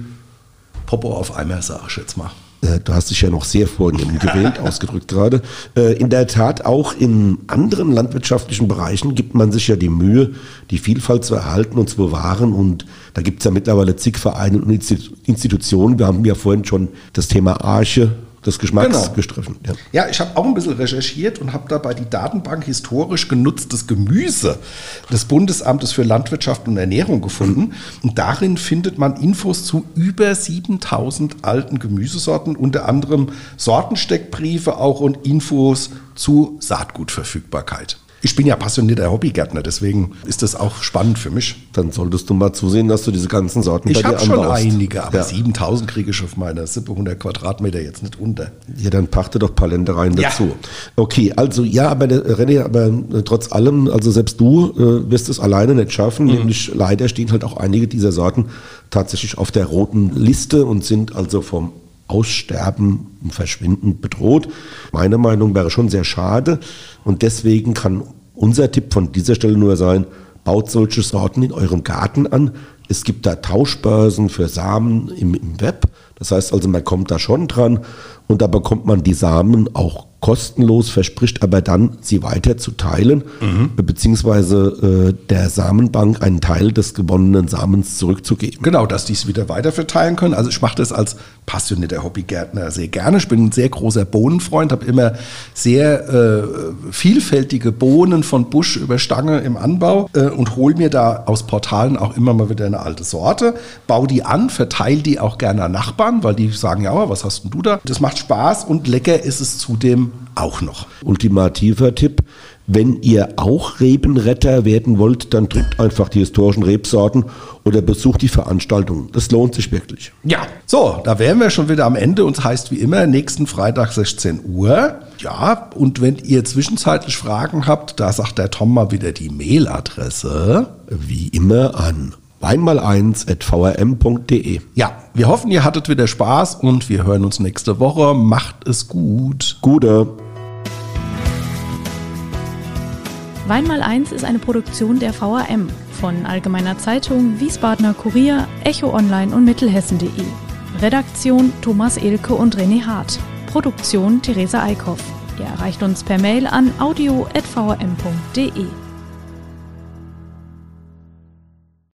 Popo auf Eimer, sag ich jetzt mal. Äh, du hast dich ja noch sehr vornehm gewählt, ausgedrückt gerade. Äh, in der Tat, auch in anderen landwirtschaftlichen Bereichen gibt man sich ja die Mühe, die Vielfalt zu erhalten und zu bewahren. Und da gibt es ja mittlerweile zig Vereine und Institutionen. Wir haben ja vorhin schon das Thema Arche des Geschmacks Genau. gestriffen. Ja. Ja, ich habe auch ein bisschen recherchiert und habe dabei die Datenbank historisch genutztes Gemüse des Bundesamtes für Landwirtschaft und Ernährung gefunden. Und darin findet man Infos zu über 7000 alten Gemüsesorten, unter anderem Sortensteckbriefe auch und Infos zu Saatgutverfügbarkeit. Ich bin ja passionierter Hobbygärtner, deswegen ist das auch spannend für mich. Dann solltest du mal zusehen, dass du diese ganzen Sorten Ich bei dir habe schon anbaust. einige, aber ja. 7000 kriege ich auf meiner 700 Quadratmeter jetzt nicht unter. Ja, dann pachte doch ein paar Ländereien Ja. dazu. Okay, also ja, aber René, aber äh, trotz allem, also selbst du äh, wirst es alleine nicht schaffen, Mhm. nämlich leider stehen halt auch einige dieser Sorten tatsächlich auf der roten Liste und sind also vom Aussterben und Verschwinden bedroht. Meine Meinung wäre schon sehr schade und deswegen kann unser Tipp von dieser Stelle nur sein, baut solche Sorten in eurem Garten an. Es gibt da Tauschbörsen für Samen im, im Web. Das heißt also, man kommt da schon dran und da bekommt man die Samen auch kostenlos, verspricht aber dann, sie weiter zu teilen, beziehungsweise äh, der Samenbank einen Teil des gewonnenen Samens zurückzugeben. Genau, dass die es wieder weiter verteilen können. Also ich mache das als passionierter Hobbygärtner sehr gerne. Ich bin ein sehr großer Bohnenfreund, habe immer sehr äh, vielfältige Bohnen von Busch über Stange im Anbau äh, und hole mir da aus Portalen auch immer mal wieder eine alte Sorte, baue die an, verteile die auch gerne an Nachbarn, weil die sagen, ja, was hast denn du da? Das macht Spaß und lecker ist es zudem auch noch. Ultimativer Tipp. Wenn ihr auch Rebenretter werden wollt, dann trinkt einfach die historischen Rebsorten oder besucht die Veranstaltung. Das lohnt sich wirklich. Ja, so, da wären wir schon wieder am Ende. Uns heißt wie immer nächsten Freitag 16 Uhr. Ja, und wenn ihr zwischenzeitlich Fragen habt, da sagt der Tom mal wieder die Mailadresse. Wie immer an weinmal1.vrm.de. Ja, wir hoffen, ihr hattet wieder Spaß und wir hören uns nächste Woche. Macht es gut. Gute. Weinmal 1 ist eine Produktion der VRM von Allgemeiner Zeitung, Wiesbadener Kurier, Echo Online und Mittelhessen.de. Redaktion Thomas Elke und René Hart. Produktion Theresa Eickhoff. Ihr erreicht uns per Mail an audio.vrm.de.